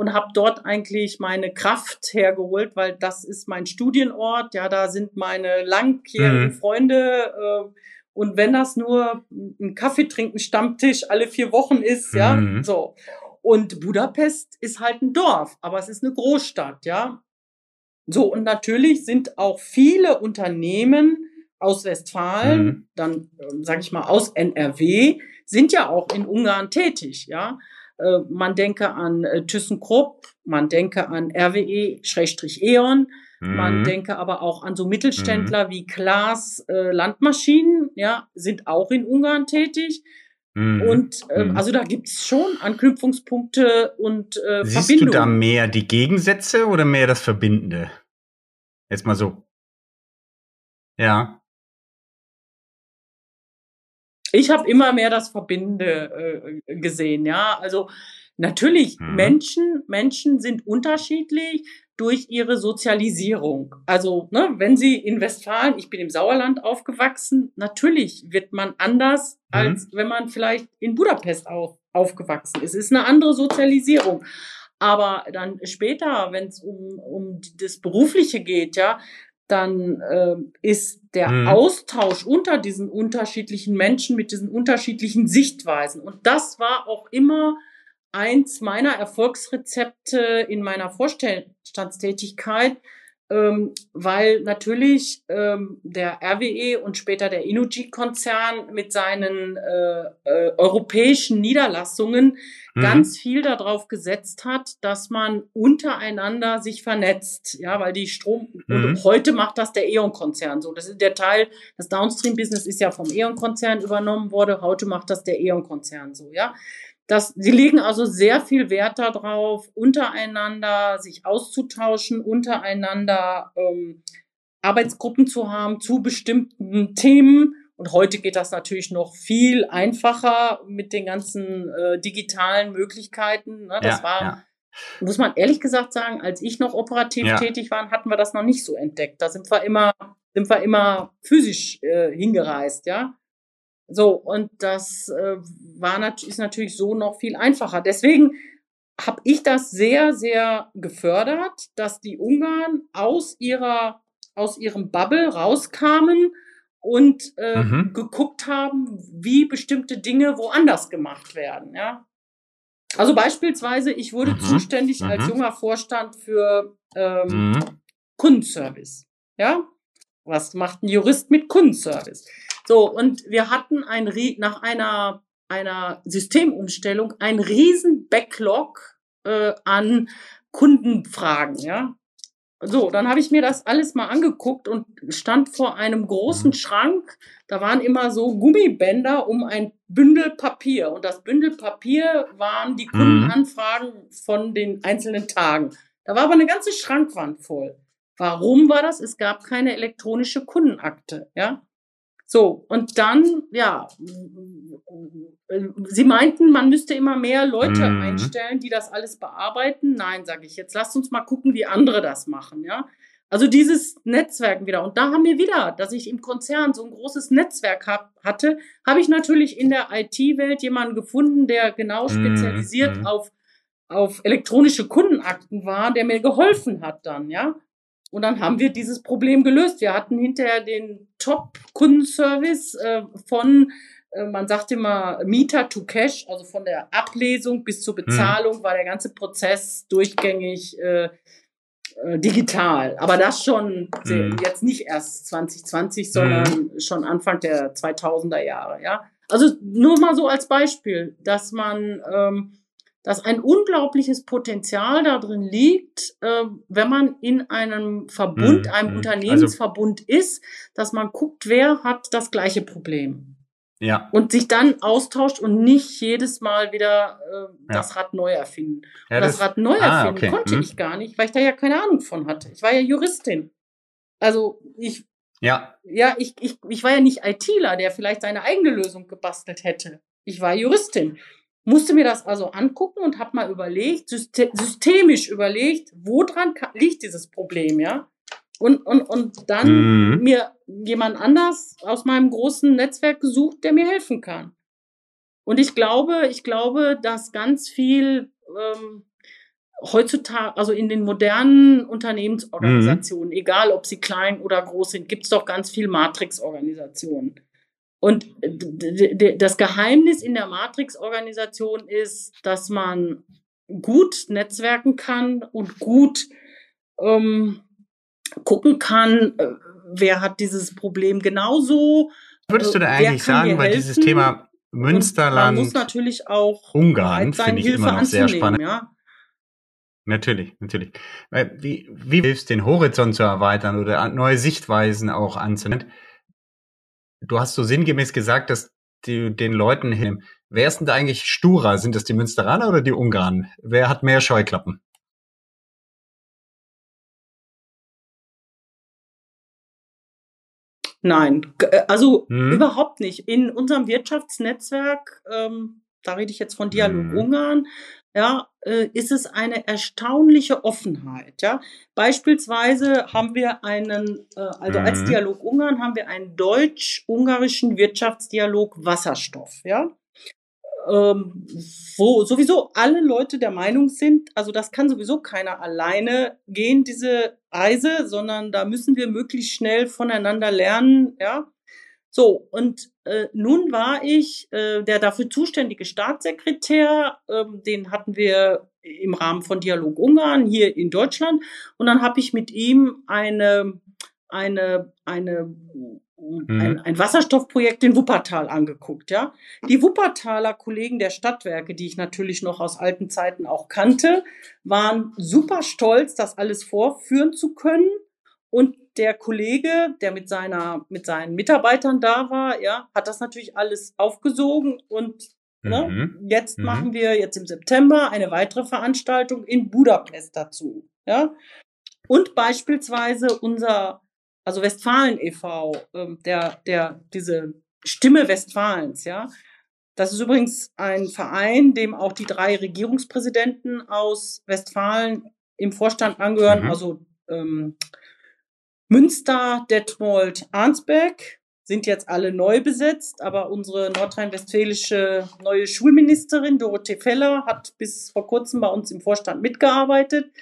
und habe dort eigentlich meine Kraft hergeholt, weil das ist mein Studienort. Ja, da sind meine langjährigen mhm. Freunde. Äh, und wenn das nur ein Kaffee trinken Stammtisch alle vier Wochen ist, ja, mhm. so. Und Budapest ist halt ein Dorf, aber es ist eine Großstadt, ja. So, und natürlich sind auch viele Unternehmen aus Westfalen, mhm. dann äh, sage ich mal aus NRW, sind ja auch in Ungarn tätig, ja. Äh, man denke an äh, ThyssenKrupp, man denke an RWE-E.ON, mhm. man denke aber auch an so Mittelständler mhm. wie Klaas äh, Landmaschinen, ja, sind auch in Ungarn tätig. Mhm. Und äh, mhm. also da gibt's schon Anknüpfungspunkte und äh, Siehst Verbindungen. du da mehr die Gegensätze oder mehr das Verbindende? Jetzt mal so. Ja. Ich habe immer mehr das Verbindende äh, gesehen, ja. Also natürlich, mhm. Menschen, Menschen sind unterschiedlich durch ihre Sozialisierung. Also, ne, wenn sie in Westfalen, ich bin im Sauerland aufgewachsen, natürlich wird man anders, mhm. als wenn man vielleicht in Budapest auch aufgewachsen ist. Es ist eine andere Sozialisierung. Aber dann später, wenn es um, um das Berufliche geht, ja, dann äh, ist der mhm. Austausch unter diesen unterschiedlichen Menschen mit diesen unterschiedlichen Sichtweisen. Und das war auch immer eins meiner Erfolgsrezepte in meiner Vorstandstätigkeit, ähm, weil natürlich ähm, der RWE und später der Inuji-Konzern mit seinen äh, äh, europäischen Niederlassungen mhm. ganz viel darauf gesetzt hat, dass man untereinander sich vernetzt, ja, weil die Strom mhm. und heute macht das der E.ON-Konzern so. Das ist der Teil, das Downstream-Business ist ja vom E.ON-Konzern übernommen worden, heute macht das der E.ON-Konzern so, ja. Das, sie legen also sehr viel Wert darauf, untereinander sich auszutauschen, untereinander ähm, Arbeitsgruppen zu haben zu bestimmten Themen. Und heute geht das natürlich noch viel einfacher mit den ganzen äh, digitalen Möglichkeiten. Ne? Das ja, war, ja. muss man ehrlich gesagt sagen, als ich noch operativ ja. tätig war, hatten wir das noch nicht so entdeckt. Da sind wir immer, sind wir immer physisch äh, hingereist, ja. So, und das äh, war nat ist natürlich so noch viel einfacher. Deswegen habe ich das sehr, sehr gefördert, dass die Ungarn aus ihrer, aus ihrem Bubble rauskamen und äh, mhm. geguckt haben, wie bestimmte Dinge woanders gemacht werden. Ja? Also beispielsweise, ich wurde mhm. zuständig mhm. als junger Vorstand für ähm, mhm. Kundenservice. Ja, was macht ein Jurist mit Kundenservice? So, und wir hatten ein, nach einer, einer Systemumstellung ein riesen Backlog äh, an Kundenfragen, ja. So, dann habe ich mir das alles mal angeguckt und stand vor einem großen Schrank. Da waren immer so Gummibänder um ein Bündel Papier. Und das Bündel Papier waren die mhm. Kundenanfragen von den einzelnen Tagen. Da war aber eine ganze Schrankwand voll. Warum war das? Es gab keine elektronische Kundenakte, ja. So, und dann, ja, sie meinten, man müsste immer mehr Leute mhm. einstellen, die das alles bearbeiten. Nein, sage ich jetzt, lasst uns mal gucken, wie andere das machen, ja. Also dieses Netzwerken wieder. Und da haben wir wieder, dass ich im Konzern so ein großes Netzwerk hab, hatte, habe ich natürlich in der IT-Welt jemanden gefunden, der genau mhm, spezialisiert mhm. auf, auf elektronische Kundenakten war, der mir geholfen hat dann, ja. Und dann haben wir dieses Problem gelöst. Wir hatten hinterher den Top-Kundenservice äh, von, äh, man sagt immer Meter to Cash, also von der Ablesung bis zur mhm. Bezahlung mhm. war der ganze Prozess durchgängig äh, äh, digital. Aber das schon mhm. jetzt nicht erst 2020, sondern mhm. schon Anfang der 2000er Jahre. Ja, also nur mal so als Beispiel, dass man ähm, dass ein unglaubliches Potenzial darin liegt, äh, wenn man in einem Verbund, mhm. einem mhm. Unternehmensverbund also, ist, dass man guckt, wer hat das gleiche Problem. Ja. Und sich dann austauscht und nicht jedes Mal wieder äh, das Rad neu erfinden. Ja, und das, das, Rad neu ah, erfinden okay. konnte hm. ich gar nicht, weil ich da ja keine Ahnung von hatte. Ich war ja Juristin. Also ich ja. Ja, ich, ich, ich war ja nicht ITler, der vielleicht seine eigene Lösung gebastelt hätte. Ich war Juristin musste mir das also angucken und habe mal überlegt, systemisch überlegt, woran liegt dieses Problem, ja? und, und, und dann mhm. mir jemand anders aus meinem großen Netzwerk gesucht, der mir helfen kann. Und ich glaube, ich glaube, dass ganz viel ähm, heutzutage, also in den modernen Unternehmensorganisationen, mhm. egal ob sie klein oder groß sind, gibt es doch ganz viel Matrix-Organisationen. Und das Geheimnis in der Matrix-Organisation ist, dass man gut netzwerken kann und gut ähm, gucken kann, äh, wer hat dieses Problem genauso. Würdest du da eigentlich sagen, weil dieses Thema Münsterland, man muss natürlich auch Ungarn finde ich Hilfe immer noch sehr spannend. Ja? Natürlich, natürlich. Wie, wie hilfst den Horizont zu erweitern oder neue Sichtweisen auch anzunehmen? Du hast so sinngemäß gesagt, dass du den Leuten hin. Wer ist denn da eigentlich sturer? Sind das die Münsteraner oder die Ungarn? Wer hat mehr Scheuklappen? Nein, äh, also hm. überhaupt nicht. In unserem Wirtschaftsnetzwerk, ähm, da rede ich jetzt von Dialog hm. Ungarn, ja, äh, ist es eine erstaunliche Offenheit. Ja, beispielsweise haben wir einen, äh, also hm. als Dialog Ungarn haben wir einen deutsch-ungarischen Wirtschaftsdialog Wasserstoff. Ja, ähm, wo sowieso alle Leute der Meinung sind, also das kann sowieso keiner alleine gehen, diese Reise, sondern da müssen wir möglichst schnell voneinander lernen, ja. So, und äh, nun war ich äh, der dafür zuständige Staatssekretär, ähm, den hatten wir im Rahmen von Dialog Ungarn hier in Deutschland. Und dann habe ich mit ihm eine, eine, eine mhm. ein, ein Wasserstoffprojekt in Wuppertal angeguckt, ja. Die Wuppertaler Kollegen der Stadtwerke, die ich natürlich noch aus alten Zeiten auch kannte, waren super stolz, das alles vorführen zu können. Und der Kollege, der mit seiner, mit seinen Mitarbeitern da war, ja, hat das natürlich alles aufgesogen und ne, mhm. jetzt mhm. machen wir jetzt im September eine weitere Veranstaltung in Budapest dazu, ja. Und beispielsweise unser also Westfalen e.V., ähm, der, der, diese Stimme Westfalens, ja. Das ist übrigens ein Verein, dem auch die drei Regierungspräsidenten aus Westfalen im Vorstand angehören, mhm. also ähm, Münster, Detmold, Arnsberg sind jetzt alle neu besetzt, aber unsere nordrhein-westfälische neue Schulministerin Dorothee Feller hat bis vor kurzem bei uns im Vorstand mitgearbeitet.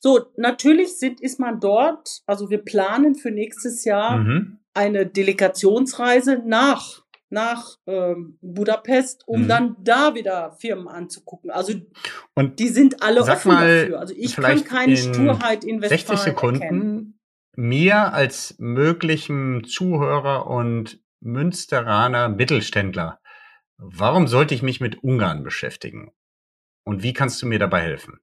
So, natürlich sind, ist man dort, also wir planen für nächstes Jahr mhm. eine Delegationsreise nach nach ähm, Budapest, um mhm. dann da wieder Firmen anzugucken. Also und die sind alle offen mal, dafür. Also ich kann keine Sturheit in Westfalen 60 Sekunden erkennen. Mir als möglichem Zuhörer und Münsteraner Mittelständler, warum sollte ich mich mit Ungarn beschäftigen? Und wie kannst du mir dabei helfen?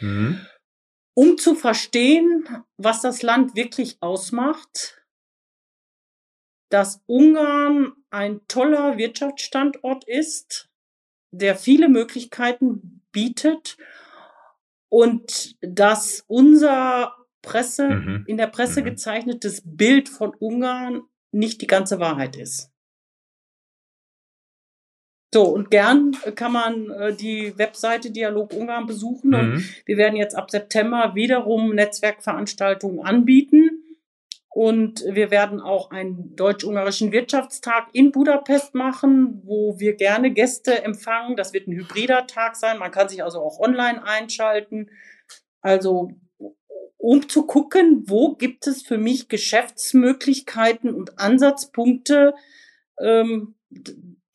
Mhm. Um zu verstehen, was das Land wirklich ausmacht, dass Ungarn ein toller Wirtschaftsstandort ist, der viele Möglichkeiten bietet und dass unser Presse, mhm. in der Presse mhm. gezeichnetes Bild von Ungarn nicht die ganze Wahrheit ist. So, und gern kann man äh, die Webseite Dialog Ungarn besuchen. Mhm. Und wir werden jetzt ab September wiederum Netzwerkveranstaltungen anbieten. Und wir werden auch einen deutsch-ungarischen Wirtschaftstag in Budapest machen, wo wir gerne Gäste empfangen. Das wird ein hybrider Tag sein. Man kann sich also auch online einschalten. Also um zu gucken, wo gibt es für mich Geschäftsmöglichkeiten und Ansatzpunkte, ähm,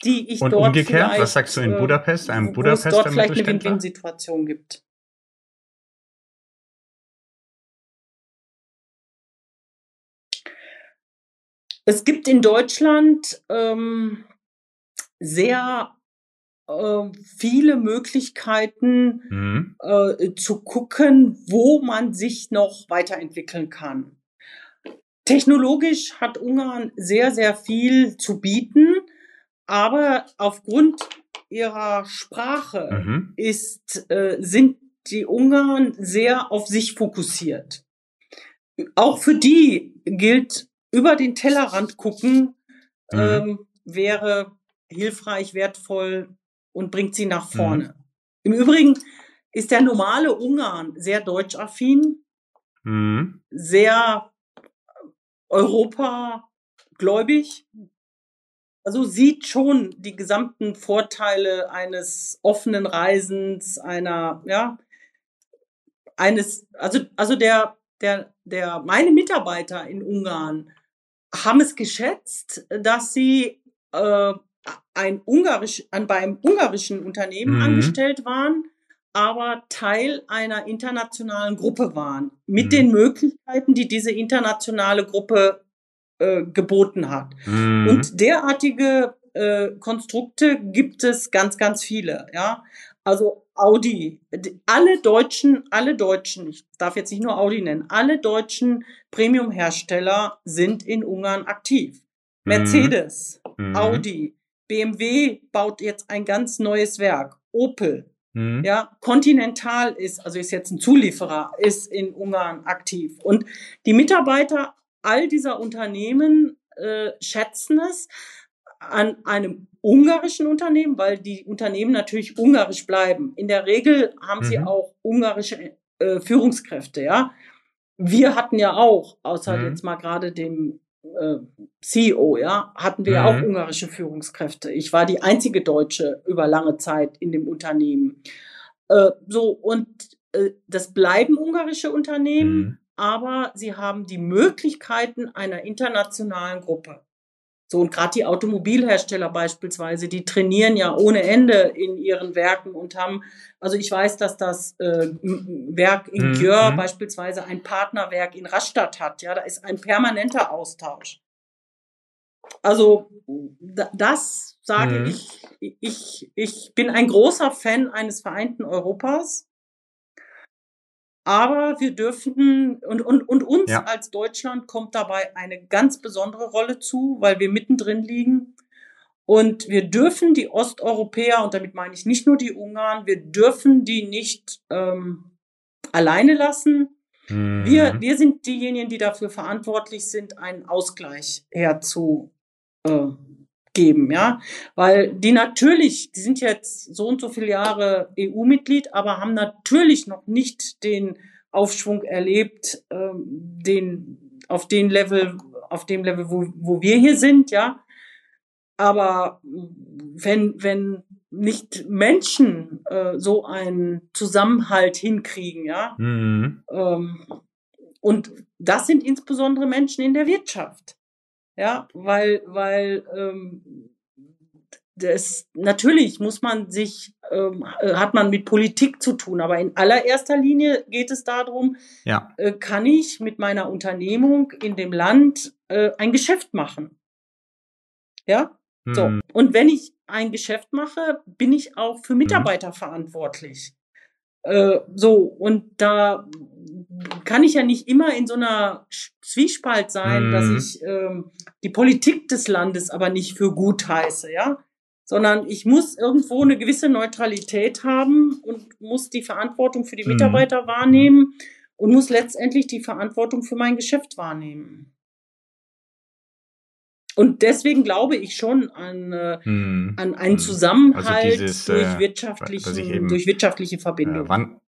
die ich Und dort umgekehrt, was sagst du in äh, Budapest, einem Budapester es dort vielleicht eine Win-Win-Situation gibt. Es gibt in Deutschland ähm, sehr äh, viele Möglichkeiten mhm. äh, zu gucken, wo man sich noch weiterentwickeln kann. Technologisch hat Ungarn sehr, sehr viel zu bieten. Aber aufgrund ihrer Sprache mhm. ist, äh, sind die Ungarn sehr auf sich fokussiert. Auch für die gilt, über den Tellerrand gucken, mhm. ähm, wäre hilfreich, wertvoll, und bringt sie nach vorne. Mhm. Im Übrigen ist der normale Ungarn sehr deutschaffin, mhm. sehr europagläubig. Also sieht schon die gesamten Vorteile eines offenen Reisens, einer, ja, eines, also, also der, der, der, meine Mitarbeiter in Ungarn haben es geschätzt, dass sie äh, ein ungarisch, an beim ungarischen Unternehmen mhm. angestellt waren, aber Teil einer internationalen Gruppe waren, mit mhm. den Möglichkeiten, die diese internationale Gruppe äh, geboten hat. Mhm. Und derartige äh, Konstrukte gibt es ganz, ganz viele. Ja, also Audi, alle deutschen, alle deutschen, ich darf jetzt nicht nur Audi nennen, alle deutschen Premium-Hersteller sind in Ungarn aktiv. Mhm. Mercedes, mhm. Audi, BMW baut jetzt ein ganz neues Werk. Opel, mhm. ja, Continental ist, also ist jetzt ein Zulieferer, ist in Ungarn aktiv. Und die Mitarbeiter all dieser Unternehmen äh, schätzen es an einem ungarischen Unternehmen, weil die Unternehmen natürlich ungarisch bleiben. In der Regel haben mhm. sie auch ungarische äh, Führungskräfte, ja. Wir hatten ja auch, außer mhm. jetzt mal gerade dem äh, CEO, ja, hatten wir mhm. auch ungarische Führungskräfte. Ich war die einzige Deutsche über lange Zeit in dem Unternehmen. Äh, so, und äh, das bleiben ungarische Unternehmen, mhm. aber sie haben die Möglichkeiten einer internationalen Gruppe. So, und gerade die Automobilhersteller beispielsweise, die trainieren ja ohne Ende in ihren Werken und haben, also ich weiß, dass das äh, Werk in mhm. Gjör mhm. beispielsweise ein Partnerwerk in Rastatt hat. Ja, da ist ein permanenter Austausch. Also das sage mhm. ich, ich, ich bin ein großer Fan eines vereinten Europas. Aber wir dürfen, und, und, und uns ja. als Deutschland kommt dabei eine ganz besondere Rolle zu, weil wir mittendrin liegen. Und wir dürfen die Osteuropäer, und damit meine ich nicht nur die Ungarn, wir dürfen die nicht ähm, alleine lassen. Mhm. Wir, wir sind diejenigen, die dafür verantwortlich sind, einen Ausgleich herzugeben, äh, ja. Weil die natürlich, die sind jetzt so und so viele Jahre EU-Mitglied, aber haben natürlich noch nicht den Aufschwung erlebt, ähm, den, auf den Level, auf dem Level, wo, wo wir hier sind, ja. Aber wenn, wenn nicht Menschen äh, so einen Zusammenhalt hinkriegen, ja, mhm. ähm, und das sind insbesondere Menschen in der Wirtschaft, ja, weil, weil ähm, das natürlich muss man sich, ähm, hat man mit Politik zu tun, aber in allererster Linie geht es darum, ja. äh, kann ich mit meiner Unternehmung in dem Land äh, ein Geschäft machen? Ja, mhm. so. Und wenn ich ein Geschäft mache, bin ich auch für mhm. Mitarbeiter mhm. verantwortlich. Äh, so, und da kann ich ja nicht immer in so einer Zwiespalt sein, mhm. dass ich ähm, die Politik des Landes aber nicht für gut heiße, ja sondern ich muss irgendwo eine gewisse Neutralität haben und muss die Verantwortung für die mhm. Mitarbeiter mhm. wahrnehmen und muss letztendlich die Verantwortung für mein Geschäft wahrnehmen. Und deswegen glaube ich schon an, äh, hm. an einen also Zusammenhalt also dieses, durch, äh, wirtschaftlichen, durch wirtschaftliche. Äh, Wan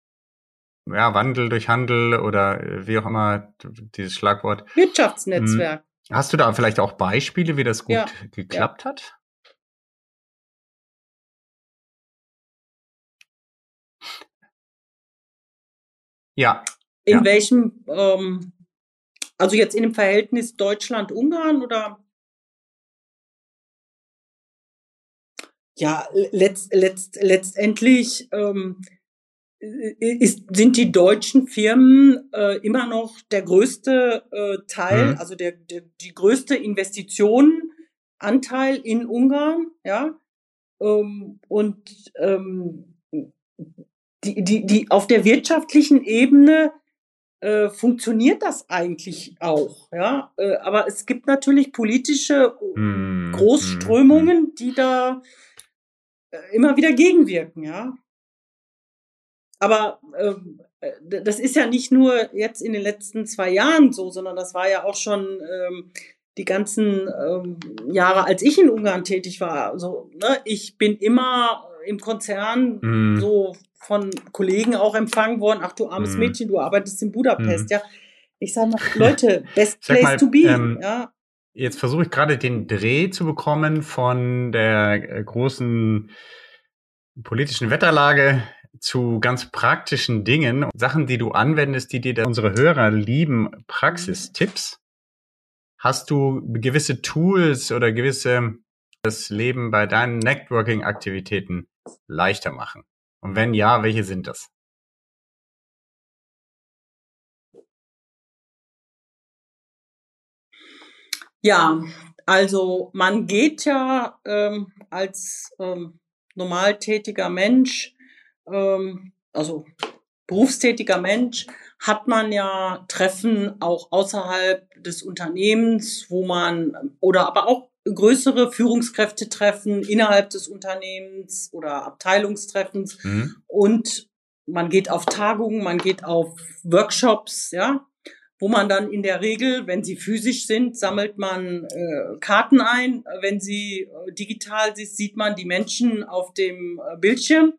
ja, Wandel durch Handel oder äh, wie auch immer dieses Schlagwort. Wirtschaftsnetzwerk. Hm. Hast du da vielleicht auch Beispiele, wie das gut ja. geklappt ja. hat? Ja. In ja. welchem, ähm, also jetzt in dem Verhältnis Deutschland-Ungarn oder? Ja, letzt, letzt, letztendlich ähm, ist, sind die deutschen Firmen äh, immer noch der größte äh, Teil, mhm. also der, der, die größte Investitionenanteil in Ungarn, ja. Ähm, und ähm, die, die, die auf der wirtschaftlichen Ebene äh, funktioniert das eigentlich auch, ja. Äh, aber es gibt natürlich politische mm, Großströmungen, mm, die da äh, immer wieder gegenwirken, ja. Aber ähm, äh, das ist ja nicht nur jetzt in den letzten zwei Jahren so, sondern das war ja auch schon ähm, die ganzen ähm, Jahre, als ich in Ungarn tätig war. Also, ne, ich bin immer im Konzern mm. so von Kollegen auch empfangen worden. Ach du armes mm. Mädchen, du arbeitest in Budapest, mm. ja. Ich sage mal, Leute, best place mal, to be, ähm, ja. Jetzt versuche ich gerade den Dreh zu bekommen von der äh, großen politischen Wetterlage zu ganz praktischen Dingen, Sachen, die du anwendest, die dir unsere Hörer lieben, Praxistipps. Hast du gewisse Tools oder gewisse das Leben bei deinen Networking-Aktivitäten leichter machen? Und wenn ja, welche sind das? Ja, also man geht ja ähm, als ähm, normal tätiger Mensch, ähm, also berufstätiger Mensch, hat man ja Treffen auch außerhalb des Unternehmens, wo man oder aber auch größere Führungskräfte treffen innerhalb des Unternehmens oder Abteilungstreffens mhm. und man geht auf Tagungen, man geht auf Workshops, ja, wo man dann in der Regel, wenn sie physisch sind, sammelt man äh, Karten ein. Wenn sie äh, digital sind, sieht man die Menschen auf dem äh, Bildschirm.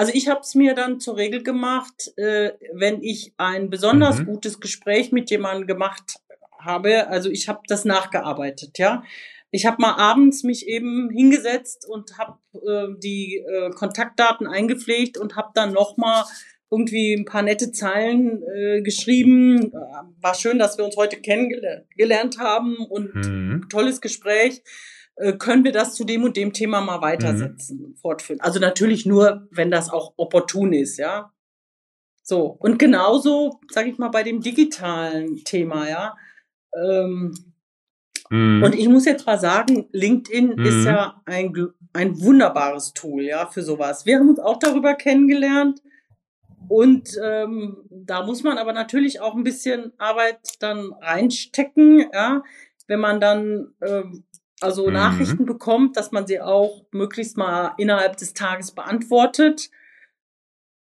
Also ich habe es mir dann zur Regel gemacht, äh, wenn ich ein besonders mhm. gutes Gespräch mit jemandem gemacht habe. Also ich habe das nachgearbeitet, ja. Ich habe mal abends mich eben hingesetzt und habe äh, die äh, Kontaktdaten eingepflegt und habe dann noch mal irgendwie ein paar nette Zeilen äh, geschrieben. War schön, dass wir uns heute kennengelernt haben und mhm. tolles Gespräch. Äh, können wir das zu dem und dem Thema mal weitersetzen, mhm. fortführen? Also natürlich nur, wenn das auch opportun ist, ja. So und genauso, sage ich mal, bei dem digitalen Thema, ja. Ähm, mhm. Und ich muss jetzt mal sagen, LinkedIn ist mhm. ja ein ein wunderbares Tool, ja, für sowas. Wir haben uns auch darüber kennengelernt und ähm, da muss man aber natürlich auch ein bisschen Arbeit dann reinstecken, ja, wenn man dann ähm, also mhm. Nachrichten bekommt, dass man sie auch möglichst mal innerhalb des Tages beantwortet.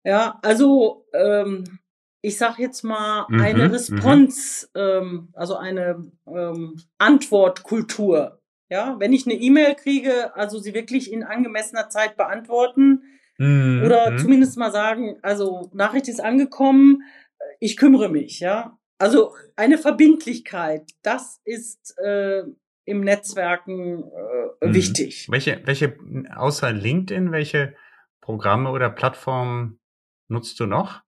Ja, also ähm, ich sag jetzt mal mhm. eine mhm. Response, mhm. ähm, also eine ähm, Antwortkultur. Ja, wenn ich eine E-Mail kriege, also sie wirklich in angemessener Zeit beantworten Mhm. Oder mhm. zumindest mal sagen, also Nachricht ist angekommen, ich kümmere mich, ja. Also eine Verbindlichkeit, das ist äh, im Netzwerken äh, mhm. wichtig. Welche, welche, außer LinkedIn, welche Programme oder Plattformen nutzt du noch?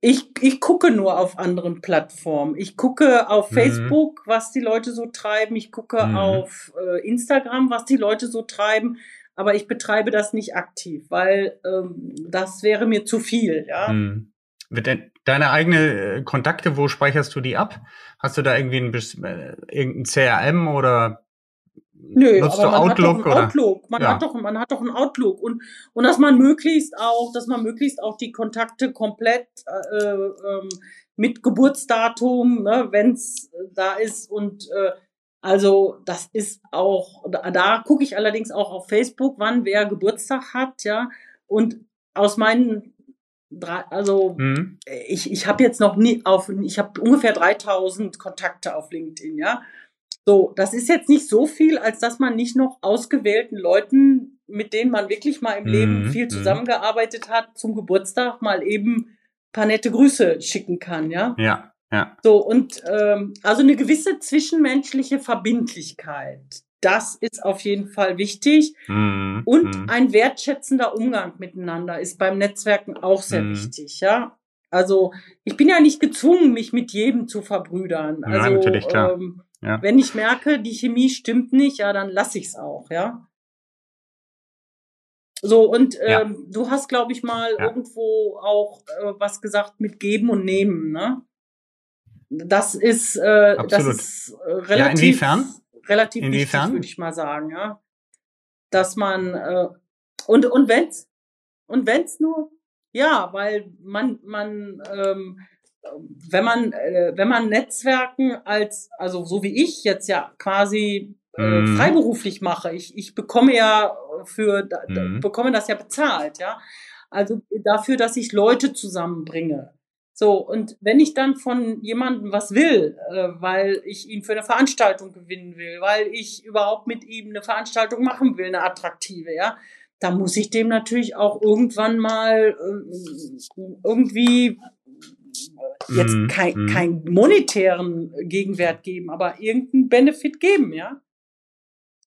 Ich, ich gucke nur auf anderen Plattformen. Ich gucke auf mhm. Facebook, was die Leute so treiben. Ich gucke mhm. auf äh, Instagram, was die Leute so treiben aber ich betreibe das nicht aktiv, weil ähm, das wäre mir zu viel, ja. Hm. Deine eigene äh, Kontakte, wo speicherst du die ab? Hast du da irgendwie ein, äh, irgendein CRM oder Nö, nutzt aber du man Outlook hat doch ein Outlook. Man ja. hat doch, man hat doch ein Outlook und und dass man möglichst auch, dass man möglichst auch die Kontakte komplett äh, ähm, mit Geburtsdatum, ne, wenn es da ist und äh, also das ist auch, da, da gucke ich allerdings auch auf Facebook, wann wer Geburtstag hat, ja. Und aus meinen drei, also mhm. ich, ich habe jetzt noch nie auf, ich habe ungefähr 3000 Kontakte auf LinkedIn, ja. So, das ist jetzt nicht so viel, als dass man nicht noch ausgewählten Leuten, mit denen man wirklich mal im mhm. Leben viel mhm. zusammengearbeitet hat, zum Geburtstag mal eben paar nette Grüße schicken kann, ja. Ja. Ja. So, und ähm, also eine gewisse zwischenmenschliche Verbindlichkeit, das ist auf jeden Fall wichtig. Mhm. Und mhm. ein wertschätzender Umgang miteinander ist beim Netzwerken auch sehr mhm. wichtig, ja. Also ich bin ja nicht gezwungen, mich mit jedem zu verbrüdern. Also ja, natürlich, klar. Ähm, ja. wenn ich merke, die Chemie stimmt nicht, ja, dann lasse ich es auch, ja. So, und ähm, ja. du hast, glaube ich, mal irgendwo auch äh, was gesagt mit Geben und Nehmen, ne? das ist, äh, das ist äh, relativ, ja, inwiefern? Relativ inwiefern? wichtig, würde ich mal sagen, ja. Dass man äh, und und wenn's und wenn's nur ja, weil man man ähm, wenn man äh, wenn man Netzwerken als also so wie ich jetzt ja quasi äh, mm. freiberuflich mache, ich ich bekomme ja für mm. bekomme das ja bezahlt, ja. Also dafür, dass ich Leute zusammenbringe. So, und wenn ich dann von jemandem was will, äh, weil ich ihn für eine Veranstaltung gewinnen will, weil ich überhaupt mit ihm eine Veranstaltung machen will, eine attraktive, ja, da muss ich dem natürlich auch irgendwann mal äh, irgendwie jetzt Mhm, kein, mhm. kein monetären Gegenwert geben, aber irgendeinen Benefit geben, ja.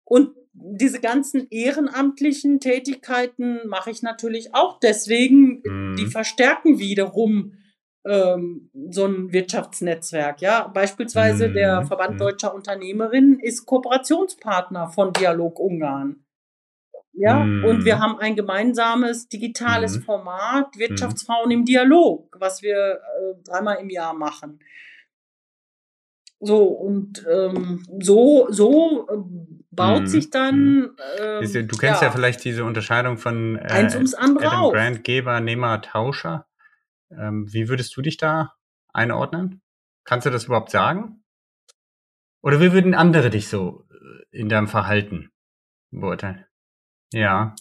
Und diese ganzen ehrenamtlichen Tätigkeiten mache ich natürlich auch deswegen, Mhm. die verstärken wiederum ähm, so ein Wirtschaftsnetzwerk. Ja, beispielsweise Mhm, der Verband mhm. deutscher Unternehmerinnen ist Kooperationspartner von Dialog Ungarn. Ja, Mhm. und wir haben ein gemeinsames digitales Mhm. Format Wirtschaftsfrauen im Dialog, was wir äh, dreimal im Jahr machen. So, und ähm, so, so äh, baut Mhm. sich dann. Ähm, ja- Du kennst ja. vielleicht diese Unterscheidung von äh, eins ums andere Adam. Grant, Geber, Nehmer, Tauscher. Ähm, wie würdest du dich da einordnen? Kannst du das überhaupt sagen? Oder wie würden andere dich so äh, in deinem Verhalten beurteilen? Ja.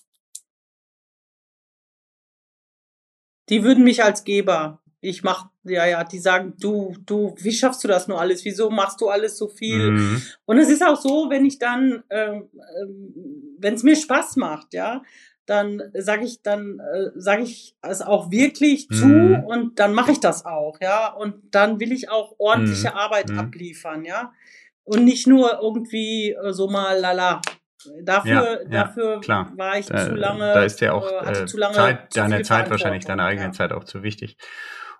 Die würden mich als Geber. Ich mach, ja, ja, die sagen, du, du, wie schaffst du das nur alles? Wieso machst du alles so viel? Mhm. Und es ist auch so, wenn ich dann, ähm, ähm, wenn es mir Spaß macht, ja, dann sage ich, dann äh, sage ich es auch wirklich zu Mhm. und dann mache ich das auch, ja. Und dann will ich auch ordentliche Mhm. Arbeit Mhm. abliefern, ja. Und nicht nur irgendwie äh, so mal lala. Dafür, Ja, ja, dafür klar. war ich Da, zu lange. da ist dir auch äh, äh, zu lange Zeit, zu deine Zeit wahrscheinlich, deine eigene ja. Zeit auch zu wichtig.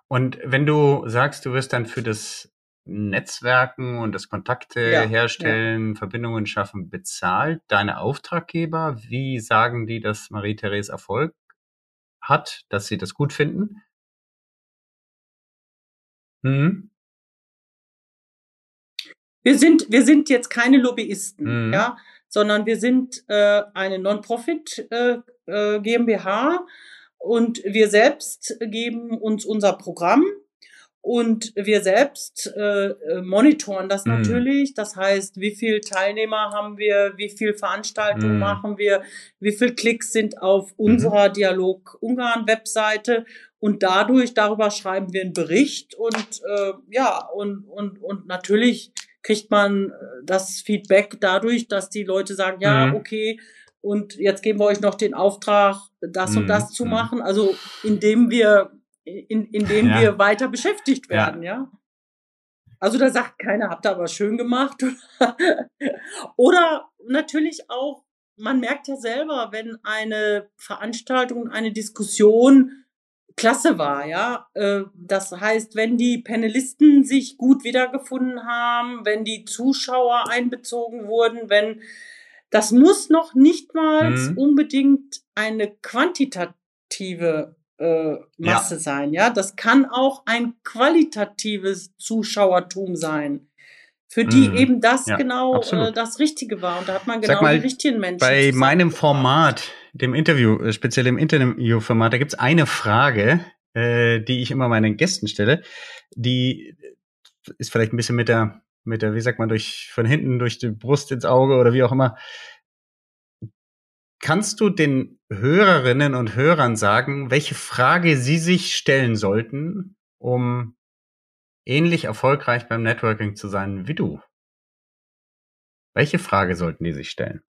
Und wenn du sagst, du wirst dann für das Netzwerken und das Kontakte Ja, herstellen, Verbindungen schaffen, bezahlt, deine Auftraggeber, wie sagen die, dass Marie-Therese Erfolg hat, dass sie das gut finden? Mhm. Wir sind, wir sind jetzt keine Lobbyisten, Mhm. ja, sondern wir sind äh, eine Non-Profit äh, äh, GmbH und wir selbst geben uns unser Programm und wir selbst äh, äh, monitoren das Mhm. natürlich. Das heißt, wie viel Teilnehmer haben wir, wie viel Veranstaltungen Mhm. machen wir, wie viel Klicks sind auf unserer Dialog Ungarn Webseite und dadurch darüber schreiben wir einen Bericht und äh, ja und und und natürlich kriegt man äh, das Feedback dadurch, dass die Leute sagen, ja, Mhm. okay, und jetzt geben wir euch noch den Auftrag, das und Mhm, das zu mhm. machen. Also indem wir, in, indem Ja. wir weiter beschäftigt Ja. werden, ja. Also da sagt keiner, habt ihr aber schön gemacht. Oder natürlich auch, man merkt ja selber, wenn eine Veranstaltung, eine Diskussion klasse war, ja. Äh, Das heißt, wenn die Panelisten sich gut wiedergefunden haben, wenn die Zuschauer einbezogen wurden, wenn das muss noch nicht mal Mhm. unbedingt eine quantitative äh, Masse sein, ja. Das kann auch ein qualitatives Zuschauertum sein, für die Mhm. eben das Ja, genau äh, das Richtige war. Und da hat man genau mal, die richtigen Menschen. Bei meinem. Format, dem Interview, äh, speziell im Interviewformat, da gibt's eine Frage, äh, die ich immer meinen Gästen stelle. Die ist vielleicht ein bisschen mit der, mit der, wie sagt man, durch von hinten durch die Brust ins Auge oder wie auch immer. Kannst du den Hörerinnen und Hörern sagen, welche Frage sie sich stellen sollten, um ähnlich erfolgreich beim Networking zu sein wie du? Welche Frage sollten die sich stellen?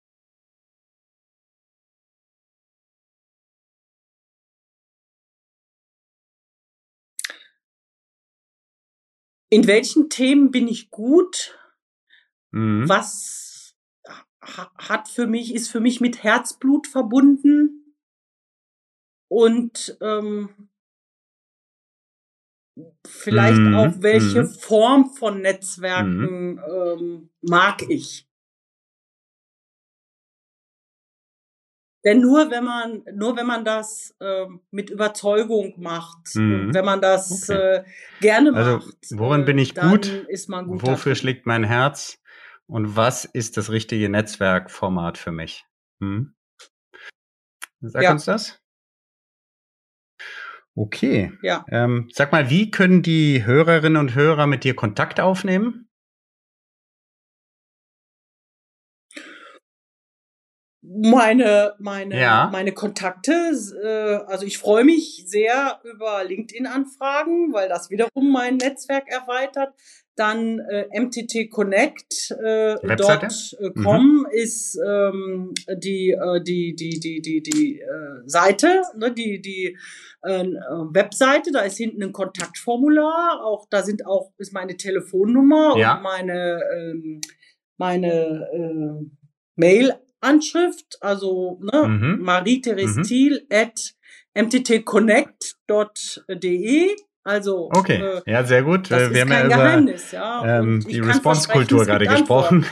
In welchen Themen bin ich gut? Mhm. Was hat für mich, ist für mich mit Herzblut verbunden? Und ähm, vielleicht Mhm, auch, welche mhm. Form von Netzwerken ähm, mag ich? Denn nur wenn man, nur wenn man das ähm, mit Überzeugung macht Mhm. und wenn man das Okay. äh, gerne Also, macht, worin äh, bin ich gut? ist man gut. Wofür darin. schlägt mein Herz? Und was ist das richtige Netzwerkformat für mich? Hm? Sag Ja. uns das. Okay. Ja. Ähm, sag mal, wie können die Hörerinnen und Hörer mit dir Kontakt aufnehmen? Meine, meine, Ja. meine Kontakte, äh, also ich freue mich sehr über LinkedIn-Anfragen, weil das wiederum mein Netzwerk erweitert. Dann äh, MTT Connect äh, Webseite? dot.com ist ähm, die, äh, die, die, die, die, die äh, Seite, ne, die, die äh, Webseite, da ist hinten ein Kontaktformular, auch da sind auch ist meine Telefonnummer Ja. und meine ähm, meine äh, Mail-Anschrift, also ne, Mhm. Marie-Therese Mhm. At mttconnect.de. Also Okay, äh, ja, sehr gut. das Äh, ist Wir haben kein ja über Geheimnis, ja. ähm, die Response-Kultur gerade gesprochen.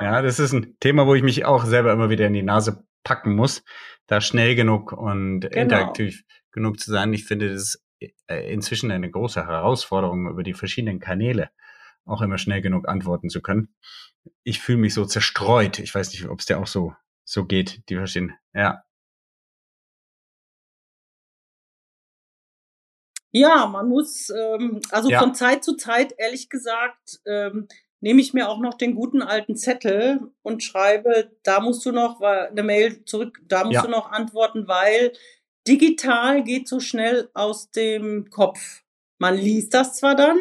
Ja, das ist ein Thema, wo ich mich auch selber immer wieder in die Nase packen muss, da schnell genug und Genau. interaktiv genug zu sein. Ich finde, das ist äh, inzwischen eine große Herausforderung, über die verschiedenen Kanäle auch immer schnell genug antworten zu können. Ich fühle mich so zerstreut. Ich weiß nicht, ob es dir auch so, so geht, die verstehen. Ja. Ja, man muss, ähm, also Ja. von Zeit zu Zeit, ehrlich gesagt, ähm, nehme ich mir auch noch den guten alten Zettel und schreibe, da musst du noch eine Mail zurück, da musst Ja. du noch antworten, weil digital geht so schnell aus dem Kopf. Man liest das zwar dann,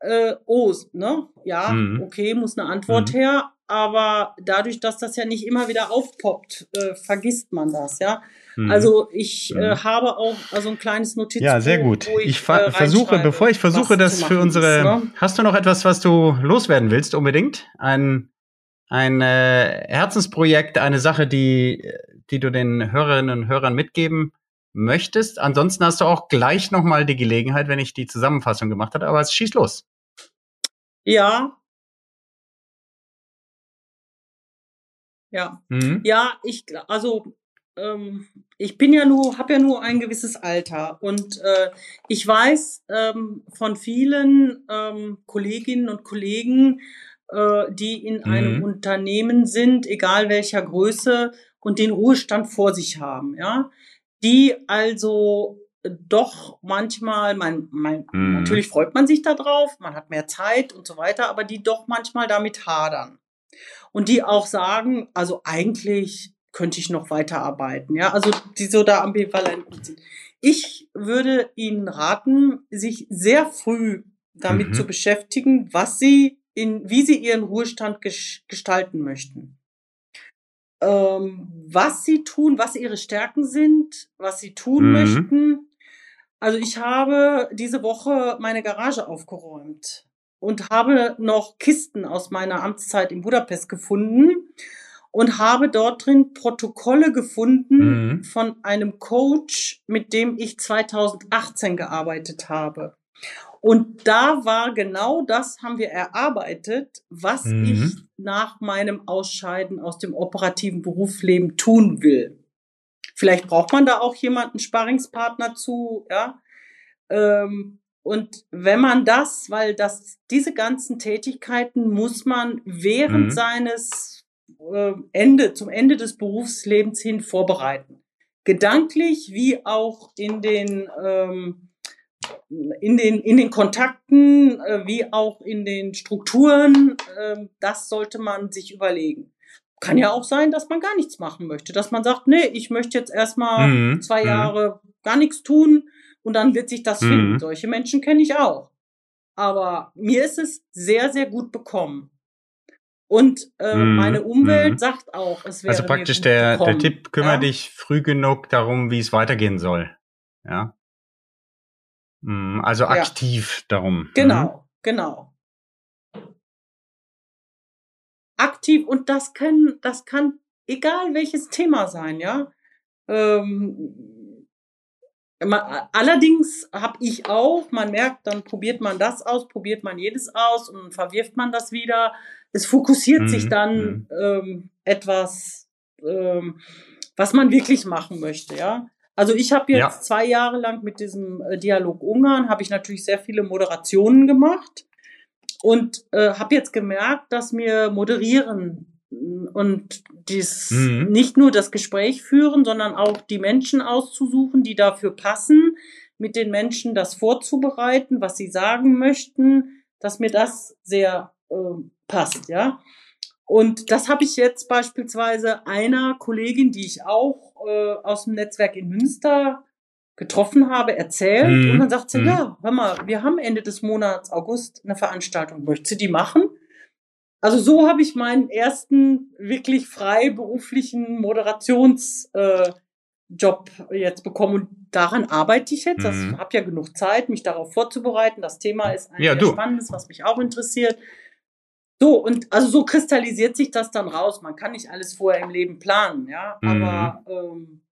äh, oh, ne, ja, Mhm. okay, muss eine Antwort Mhm. her, aber dadurch, dass das ja nicht immer wieder aufpoppt, äh, vergisst man das, ja. Mhm. Also ich Mhm. äh, habe auch also ein kleines Notizbuch. Ja, sehr gut. Ich, ver äh, versuche, bevor ich versuche, das für unsere. ist, ne? Hast du noch etwas, was du loswerden willst, unbedingt? Ein, ein äh, Herzensprojekt, eine Sache, die, die du den Hörerinnen und Hörern mitgeben möchtest? Ansonsten hast du auch gleich nochmal die Gelegenheit, wenn ich die Zusammenfassung gemacht habe, aber es schießt los. Ja. Ja. Mhm. Ja, ich also ähm, ich bin ja nur, habe ja nur ein gewisses Alter und äh, ich weiß ähm, von vielen ähm, Kolleginnen und Kollegen, äh, die in einem Mhm. Unternehmen sind, egal welcher Größe, und den Ruhestand vor sich haben, ja, die also doch manchmal, man, man, Mhm. natürlich freut man sich da drauf, man hat mehr Zeit und so weiter, aber die doch manchmal damit hadern und die auch sagen, also eigentlich könnte ich noch weiterarbeiten, ja, also die so da ambivalent sind. Ich würde Ihnen raten, sich sehr früh damit Mhm. zu beschäftigen, was Sie in, wie Sie Ihren Ruhestand ges gestalten möchten. Ähm, was Sie tun, was Ihre Stärken sind, was Sie tun Mhm. möchten. Also ich habe diese Woche meine Garage aufgeräumt und habe noch Kisten aus meiner Amtszeit in Budapest gefunden und habe dort drin Protokolle gefunden Mhm. von einem Coach, mit dem ich 2018 gearbeitet habe. Und da war genau das, haben wir erarbeitet, was Mhm. ich nach meinem Ausscheiden aus dem operativen Berufsleben tun will. Vielleicht braucht man da auch jemanden, Sparringspartner zu, ja. Ähm, und wenn man das, weil das, diese ganzen Tätigkeiten muss man während Mhm. seines äh, Ende, zum Ende des Berufslebens hin vorbereiten. Gedanklich wie auch in den, ähm, in den, in den Kontakten, äh, wie auch in den Strukturen, ähm, das sollte man sich überlegen. Kann ja auch sein, dass man gar nichts machen möchte, dass man sagt, nee, ich möchte jetzt erstmal Mhm. zwei Mhm. Jahre gar nichts tun und dann wird sich das Mhm. finden. Solche Menschen kenne ich auch. Aber mir ist es sehr, sehr gut bekommen. Und äh, Mhm. meine Umwelt Mhm. sagt auch, es wäre Also mir praktisch der, der bekommen. Tipp, kümmere ja? dich früh genug darum, wie es weitergehen soll. Ja. Mhm, Also Ja. aktiv darum. Mhm. Genau, genau. Aktiv und das kann, das kann egal welches Thema sein, ja. Ähm, allerdings habe ich auch, man merkt, dann probiert man das aus, probiert man jedes aus und verwirft man das wieder. Es fokussiert Mhm, sich dann ähm, etwas, ähm, was man wirklich machen möchte, ja. Also ich habe jetzt Ja. zwei Jahre lang mit diesem äh, Dialog Ungarn, habe ich natürlich sehr viele Moderationen gemacht und äh, habe jetzt gemerkt, dass mir moderieren und dies Mhm. nicht nur das Gespräch führen, sondern auch die Menschen auszusuchen, die dafür passen, mit den Menschen das vorzubereiten, was sie sagen möchten, dass mir das sehr äh, passt, ja. Und das habe ich jetzt beispielsweise einer Kollegin, die ich auch äh, aus dem Netzwerk in Münster getroffen habe, erzählt. Mhm. Und dann sagt sie, Mhm. ja, hör mal, wir haben Ende des Monats August eine Veranstaltung. Möchtest du die machen? Also so habe ich meinen ersten wirklich freiberuflichen Moderations äh, jetzt bekommen und daran arbeite ich jetzt. Mhm. Ich habe ja genug Zeit, mich darauf vorzubereiten. Das Thema ist ein Ja, spannendes, was mich auch interessiert. So, und also so kristallisiert sich das dann raus. Man kann nicht alles vorher im Leben planen, ja. Mhm. Aber ähm,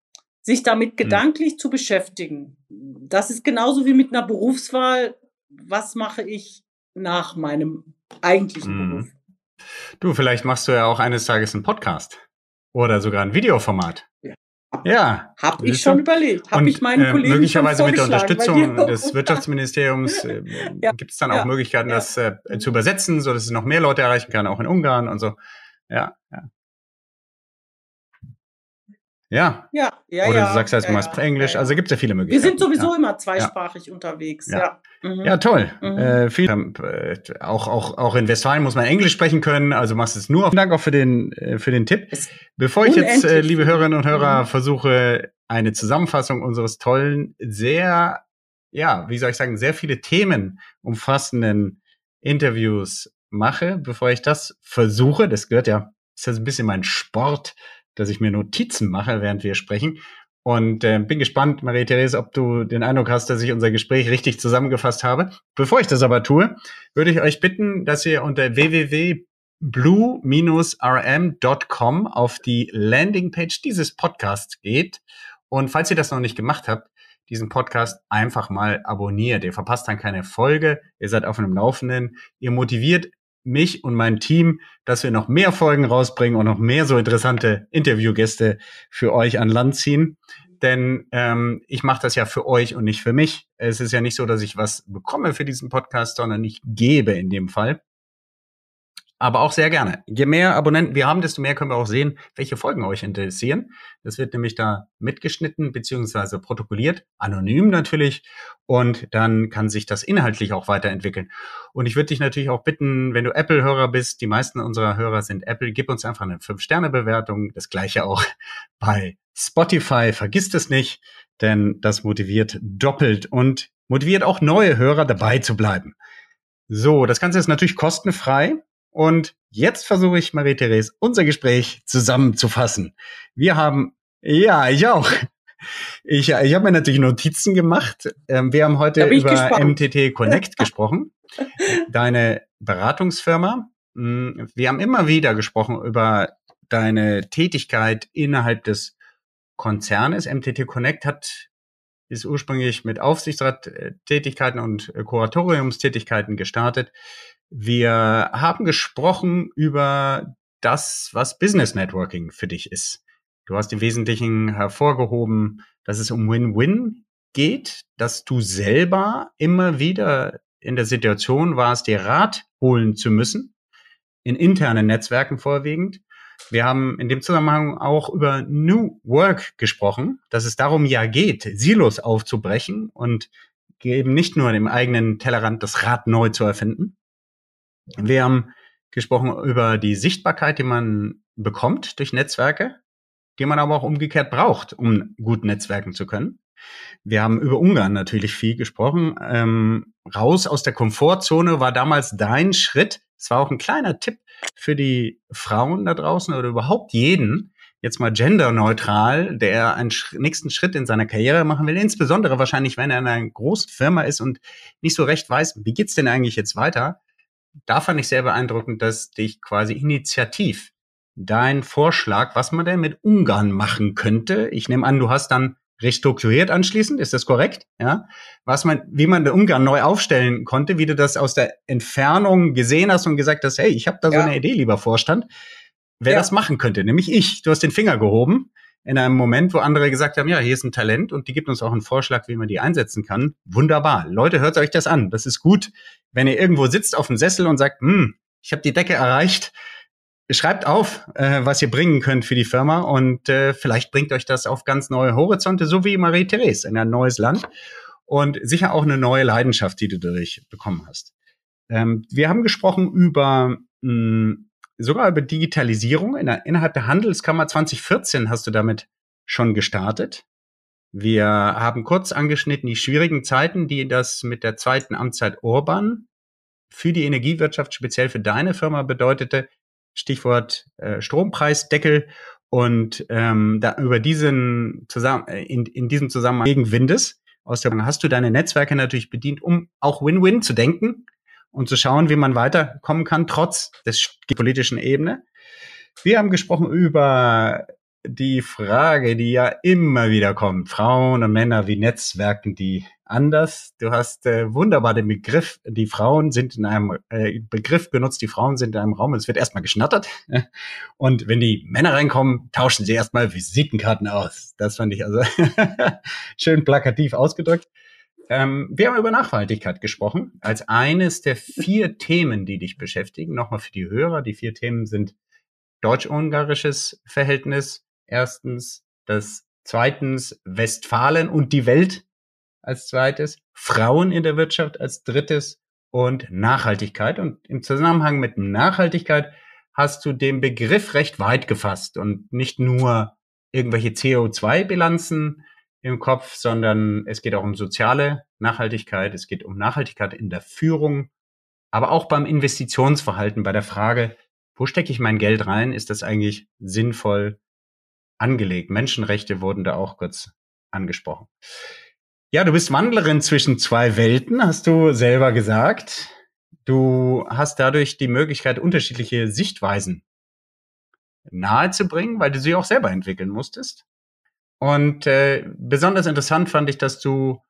sich damit gedanklich zu beschäftigen, das ist genauso wie mit einer Berufswahl. Was mache ich nach meinem eigentlichen Mhm. Beruf? Du, vielleicht machst du ja auch eines Tages einen Podcast. Oder sogar ein Videoformat. Ja. Ja. Habe ich schon überlegt. Habe ich meinen äh, Kollegen möglicherweise schon mit der Unterstützung des auch. Wirtschaftsministeriums äh, Ja, gibt es dann auch ja, Möglichkeiten, ja. das äh, zu übersetzen, so dass es noch mehr Leute erreichen kann, auch in Ungarn und so. Ja, ja. Ja, Ja, ja, oder du sagst ja, mal ja, Englisch, ja, also gibt es ja viele Wir Möglichkeiten. sind sowieso immer zweisprachig unterwegs. Ja. Ja. Mhm. Ja, toll. Mhm. Äh, viel, äh, auch, auch, auch in Westfalen muss man Englisch sprechen können, also machst es nur. Vielen Dank auch für den, äh, für den Tipp. Es- Bevor ich jetzt, äh, liebe. Hörerinnen und Hörer, Mhm. versuche, eine Zusammenfassung unseres tollen, sehr, ja, wie soll ich sagen, sehr viele Themen umfassenden Interviews mache, bevor ich das versuche, das gehört ja, ist ja so ein bisschen mein Sport, dass ich mir Notizen mache, während wir sprechen. Und äh, bin gespannt, Marie-Therese, ob du den Eindruck hast, dass ich unser Gespräch richtig zusammengefasst habe. Bevor ich das aber tue, würde ich euch bitten, dass ihr unter www.blue-rm.com auf die Landingpage dieses Podcasts geht. Und falls ihr das noch nicht gemacht habt, diesen Podcast einfach mal abonniert. Ihr verpasst dann keine Folge. Ihr seid auf dem Laufenden. Ihr motiviert mich und mein Team, dass wir noch mehr Folgen rausbringen und noch mehr so interessante Interviewgäste für euch an Land ziehen. Denn ähm, ich mache das ja für euch und nicht für mich. Es ist ja nicht so, dass ich was bekomme für diesen Podcast, sondern ich gebe in dem Fall. Aber auch sehr gerne. Je mehr Abonnenten wir haben, desto mehr können wir auch sehen, welche Folgen euch interessieren. Das wird nämlich da mitgeschnitten beziehungsweise protokolliert, anonym natürlich. Und dann kann sich das inhaltlich auch weiterentwickeln. Und ich würde dich natürlich auch bitten, wenn du Apple-Hörer bist, die meisten unserer Hörer sind Apple, gib uns einfach eine 5-Sterne-Bewertung. Das gleiche auch bei Spotify. Vergisst es nicht, denn das motiviert doppelt und motiviert auch neue Hörer dabei zu bleiben. So, das Ganze ist natürlich kostenfrei. Und jetzt versuche ich, Marie-Therese, unser Gespräch zusammenzufassen. Wir haben, ja, ich auch. Ich, ich habe mir natürlich Notizen gemacht. Ähm, wir haben heute über gespannt. MTT Connect gesprochen, deine Beratungsfirma. Mm, Wir haben immer wieder gesprochen über deine Tätigkeit innerhalb des Konzernes. MTT Connect hat ist ursprünglich mit Aufsichtsrattätigkeiten und äh, Kuratoriumstätigkeiten gestartet. Wir haben gesprochen über das, was Business Networking für dich ist. Du hast im Wesentlichen hervorgehoben, dass es um Win-Win geht, dass du selber immer wieder in der Situation warst, dir Rat holen zu müssen, in internen Netzwerken vorwiegend. Wir haben in dem Zusammenhang auch über New Work gesprochen, dass es darum ja geht, Silos aufzubrechen und eben nicht nur im eigenen Tellerrand das Rad neu zu erfinden. Wir haben gesprochen über die Sichtbarkeit, die man bekommt durch Netzwerke, die man aber auch umgekehrt braucht, um gut netzwerken zu können. Wir haben über Ungarn natürlich viel gesprochen. Ähm, raus aus der Komfortzone war damals dein Schritt. Es war auch ein kleiner Tipp für die Frauen da draußen oder überhaupt jeden, jetzt mal genderneutral, der einen nächsten Schritt in seiner Karriere machen will, insbesondere wahrscheinlich, wenn er in einer großen Firma ist und nicht so recht weiß, wie geht's denn eigentlich jetzt weiter. Da fand ich sehr beeindruckend, dass dich quasi initiativ dein Vorschlag, was man denn mit Ungarn machen könnte. Ich nehme an, du hast dann restrukturiert anschließend, ist das korrekt? Ja, was man, wie man den Ungarn neu aufstellen konnte, wie du das aus der Entfernung gesehen hast und gesagt hast, hey, ich habe da so Ja. eine Idee, lieber Vorstand, wer Ja. das machen könnte, nämlich ich. Du hast den Finger gehoben in einem Moment, wo andere gesagt haben, ja, hier ist ein Talent und die gibt uns auch einen Vorschlag, wie man die einsetzen kann. Wunderbar. Leute, hört euch das an. Das ist gut, wenn ihr irgendwo sitzt auf dem Sessel und sagt, hm, ich habe die Decke erreicht. Schreibt auf, äh, was ihr bringen könnt für die Firma und äh, vielleicht bringt euch das auf ganz neue Horizonte, so wie Marie-Therese in ein neues Land und sicher auch eine neue Leidenschaft, die du dadurch bekommen hast. Ähm, wir haben gesprochen über mh, sogar über Digitalisierung in der, innerhalb der Handelskammer 2014 hast du damit schon gestartet. Wir haben kurz angeschnitten die schwierigen Zeiten, die das mit der zweiten Amtszeit Orban für die Energiewirtschaft, speziell für deine Firma bedeutete. Stichwort äh, Strompreisdeckel und ähm, da über diesen zusammen äh, in, in diesem Zusammenhang gegen Windes aus der hast du deine Netzwerke natürlich bedient, um auch Win-Win zu denken und zu schauen, wie man weiterkommen kann, trotz des politischen Ebene. Wir haben gesprochen über die Frage, die ja immer wieder kommt. Frauen und Männer, wie netzwerken die anders? Du hast äh, wunderbar den Begriff, die Frauen sind in einem äh, Begriff benutzt, die Frauen sind in einem Raum und es wird erstmal geschnattert. Und wenn die Männer reinkommen, tauschen sie erstmal Visitenkarten aus. Das fand ich also schön plakativ ausgedrückt. Ähm, wir haben über Nachhaltigkeit gesprochen, als eines der vier Themen, die dich beschäftigen. Nochmal für die Hörer. Die vier Themen sind deutsch-ungarisches Verhältnis, erstens, das zweitens Westfalen und die Welt als zweites, Frauen in der Wirtschaft als drittes und Nachhaltigkeit. Und im Zusammenhang mit Nachhaltigkeit hast du den Begriff recht weit gefasst und nicht nur irgendwelche CO2-Bilanzen im Kopf, sondern es geht auch um soziale Nachhaltigkeit, es geht um Nachhaltigkeit in der Führung, aber auch beim Investitionsverhalten, bei der Frage, wo stecke ich mein Geld rein? Ist das eigentlich sinnvoll angelegt? Menschenrechte wurden da auch kurz angesprochen. Ja, du bist Wandlerin zwischen zwei Welten, hast du selber gesagt. Du hast dadurch die Möglichkeit, unterschiedliche Sichtweisen nahezubringen, weil du sie auch selber entwickeln musstest. Und äh, besonders interessant fand ich, dass du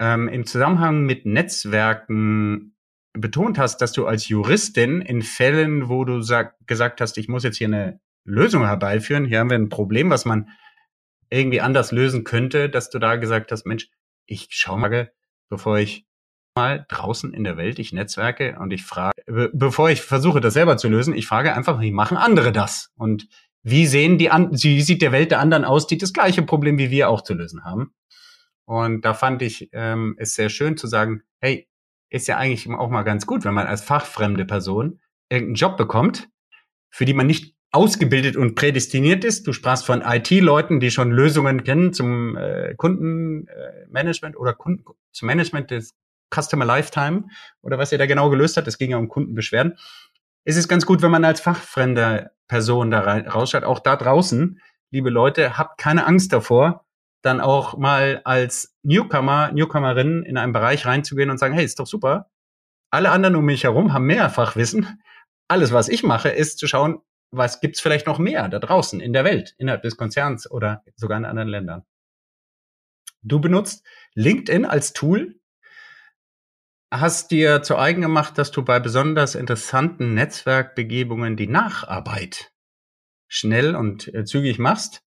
ähm, im Zusammenhang mit Netzwerken betont hast, dass du als Juristin in Fällen, wo du sag, gesagt hast, ich muss jetzt hier eine Lösung herbeiführen, hier haben wir ein Problem, was man irgendwie anders lösen könnte, dass du da gesagt hast, Mensch, ich schaue mal, bevor ich mal draußen in der Welt, ich netzwerke und ich frage, be bevor ich versuche, das selber zu lösen, ich frage einfach, wie machen andere das? Und wie sehen die an, wie sieht der Welt der anderen aus, die das gleiche Problem wie wir auch zu lösen haben? Und da fand ich ähm, es sehr schön zu sagen, hey, ist ja eigentlich auch mal ganz gut, wenn man als fachfremde Person irgendeinen Job bekommt, für die man nicht ausgebildet und prädestiniert ist. Du sprachst von IT-Leuten, die schon Lösungen kennen zum äh, Kundenmanagement äh, oder Kunden, zum Management des Customer Lifetime oder was er da genau gelöst hat. Es ging ja um Kundenbeschwerden. Es ist ganz gut, wenn man als fachfremde Person da rausschaut. Auch da draußen, liebe Leute, habt keine Angst davor, dann auch mal als Newcomer, Newcomerin in einen Bereich reinzugehen und sagen, hey, ist doch super. Alle anderen um mich herum haben mehr Fachwissen. Alles, was ich mache, ist zu schauen, was gibt's vielleicht noch mehr da draußen in der Welt, innerhalb des Konzerns oder sogar in anderen Ländern. Du benutzt LinkedIn als Tool, hast dir zu eigen gemacht, dass du bei besonders interessanten Netzwerkbegebungen die Nacharbeit schnell und äh, zügig machst.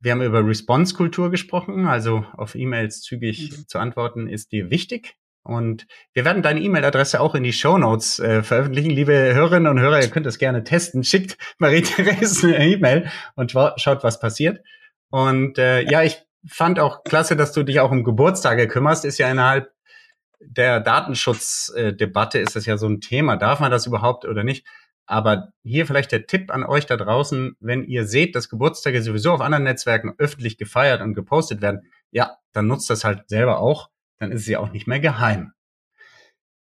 Wir haben über Response-Kultur gesprochen, also auf E-Mails zügig mhm. zu antworten ist dir wichtig. Und wir werden deine E-Mail-Adresse auch in die Show Notes äh, veröffentlichen. Liebe Hörerinnen und Hörer, ihr könnt das gerne testen. Schickt Marie-Therese eine E-Mail und schaut, was passiert. Und äh, ja, ich fand auch klasse, dass du dich auch um Geburtstage kümmerst. Ist ja innerhalb der Datenschutzdebatte ist das ja so ein Thema. Darf man das überhaupt oder nicht? Aber hier vielleicht der Tipp an euch da draußen, wenn ihr seht, dass Geburtstage sowieso auf anderen Netzwerken öffentlich gefeiert und gepostet werden, ja, dann nutzt das halt selber auch dann ist sie auch nicht mehr geheim.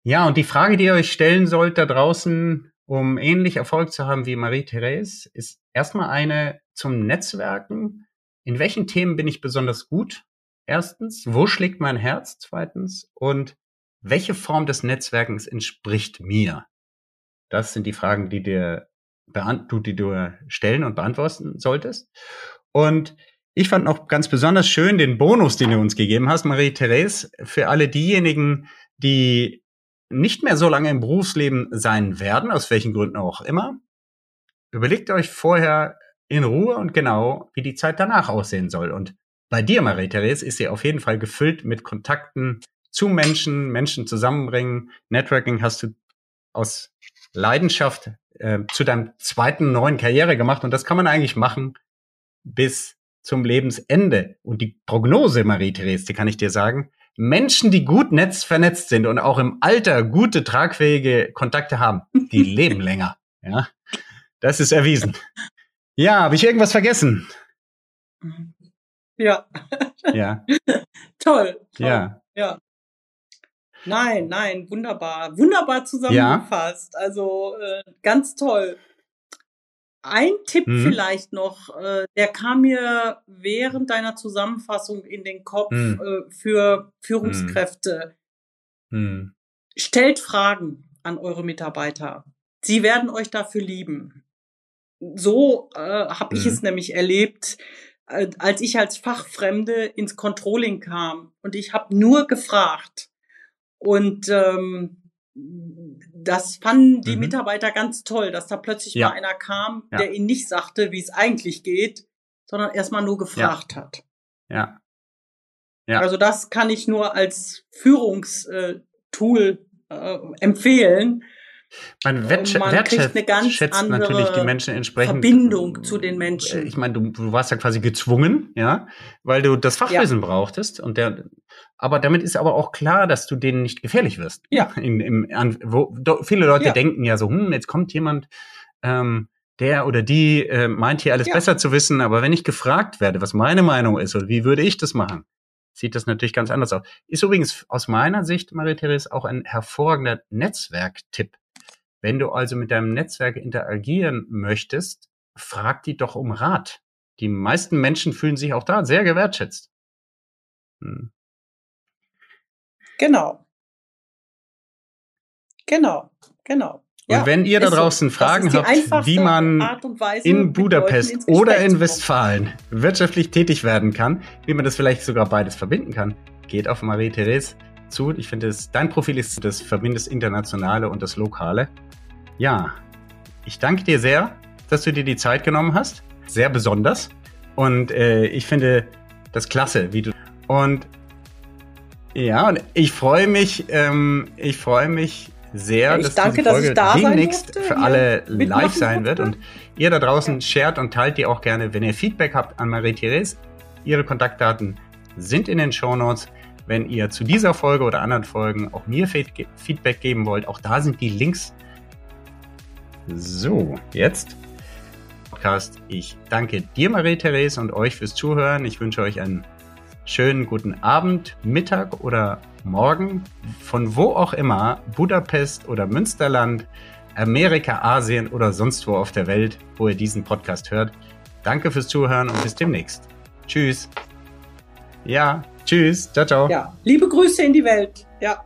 Ja, und die Frage, die ihr euch stellen sollt da draußen, um ähnlich Erfolg zu haben wie Marie-Therese, ist erstmal eine zum Netzwerken. In welchen Themen bin ich besonders gut? Erstens, wo schlägt mein Herz? Zweitens, und welche Form des Netzwerkens entspricht mir? Das sind die Fragen, die dir du, die du stellen und beantworten solltest. Und ich fand noch ganz besonders schön den Bonus, den du uns gegeben hast, Marie-Therese, für alle diejenigen, die nicht mehr so lange im Berufsleben sein werden, aus welchen Gründen auch immer. Überlegt euch vorher in Ruhe und genau, wie die Zeit danach aussehen soll. Und bei dir, Marie-Therese, ist sie auf jeden Fall gefüllt mit Kontakten zu Menschen, Menschen zusammenbringen. Networking hast du aus Leidenschaft äh, zu deinem zweiten neuen Karriere gemacht und das kann man eigentlich machen bis zum Lebensende. Und die Prognose, Marie-Therese, die kann ich dir sagen, Menschen, die gut netz vernetzt sind und auch im Alter gute, tragfähige Kontakte haben, die leben länger. Ja, das ist erwiesen. Ja, habe ich irgendwas vergessen? Ja. Ja. toll, toll. Ja. Ja. Nein, nein, wunderbar. Wunderbar zusammengefasst. Also äh, ganz toll. Ein Tipp Mhm. vielleicht noch, äh, der kam mir während deiner Zusammenfassung in den Kopf Mhm. äh, für Führungskräfte. Hm. Stellt Fragen an eure Mitarbeiter. Sie werden euch dafür lieben. So äh, habe ich Mhm. es nämlich erlebt, als ich als Fachfremde ins Controlling kam und ich habe nur gefragt. Und ähm, das fanden die Mhm. Mitarbeiter ganz toll, dass da plötzlich Ja. mal einer kam, Ja. der ihnen nicht sagte, wie es eigentlich geht, sondern erstmal nur gefragt hat. Ja. Ja. Also das kann ich nur als Führungstool äh, empfehlen. Man, wertschä man kriegt wertschätzt eine ganz schätzt andere natürlich die Menschen entsprechend. Verbindung zu den Menschen. Ich meine, du, du warst ja quasi gezwungen, ja, weil du das Fachwissen brauchtest. Und der, aber damit ist aber auch klar, dass du denen nicht gefährlich wirst. Ja. In, im, an, wo, do, viele Leute Ja. denken ja so, hm, jetzt kommt jemand, ähm, der oder die äh, meint hier alles Ja. besser zu wissen, aber wenn ich gefragt werde, was meine Meinung ist oder wie würde ich das machen, sieht das natürlich ganz anders aus. Ist übrigens aus meiner Sicht, Marie-Therese, auch ein hervorragender Netzwerktipp. Wenn du also mit deinem Netzwerk interagieren möchtest, frag die doch um Rat. Die meisten Menschen fühlen sich auch da sehr gewertschätzt. Hm. Genau. Genau. Genau. Und wenn ihr da so. draußen Das Fragen habt, wie man Weise, in Budapest oder in zu kommen. Westfalen wirtschaftlich tätig werden kann, wie man das vielleicht sogar beides verbinden kann, geht auf Marie-Therese zu. Ich finde, es- dein Profil ist das verbindet das Internationale und das Lokale. Ja, ich danke dir sehr, dass du dir die Zeit genommen hast. Sehr besonders. Und äh, ich finde das klasse, wie du. Und ja, und ich freue mich, ähm, ich freue mich sehr, ich dass danke, diese dass ich Folge da sein demnächst für alle live sein wird. Und ihr da draußen shared und teilt die auch gerne. Wenn ihr Feedback habt an Marie-Therese, ihre Kontaktdaten sind in den Show Notes. Wenn ihr zu dieser Folge oder anderen Folgen auch mir Fe- Feedback geben wollt, auch da sind die Links. So, jetzt Podcast. Ich danke dir, Marie-Therese, und euch fürs Zuhören. Ich wünsche euch einen schönen guten Abend, Mittag oder Morgen. Von wo auch immer, Budapest oder Münsterland, Amerika, Asien oder sonst wo auf der Welt, wo ihr diesen Podcast hört. Danke fürs Zuhören und bis demnächst. Tschüss. Ja, tschüss. Ciao, ciao. Ja, liebe Grüße in die Welt. Ja.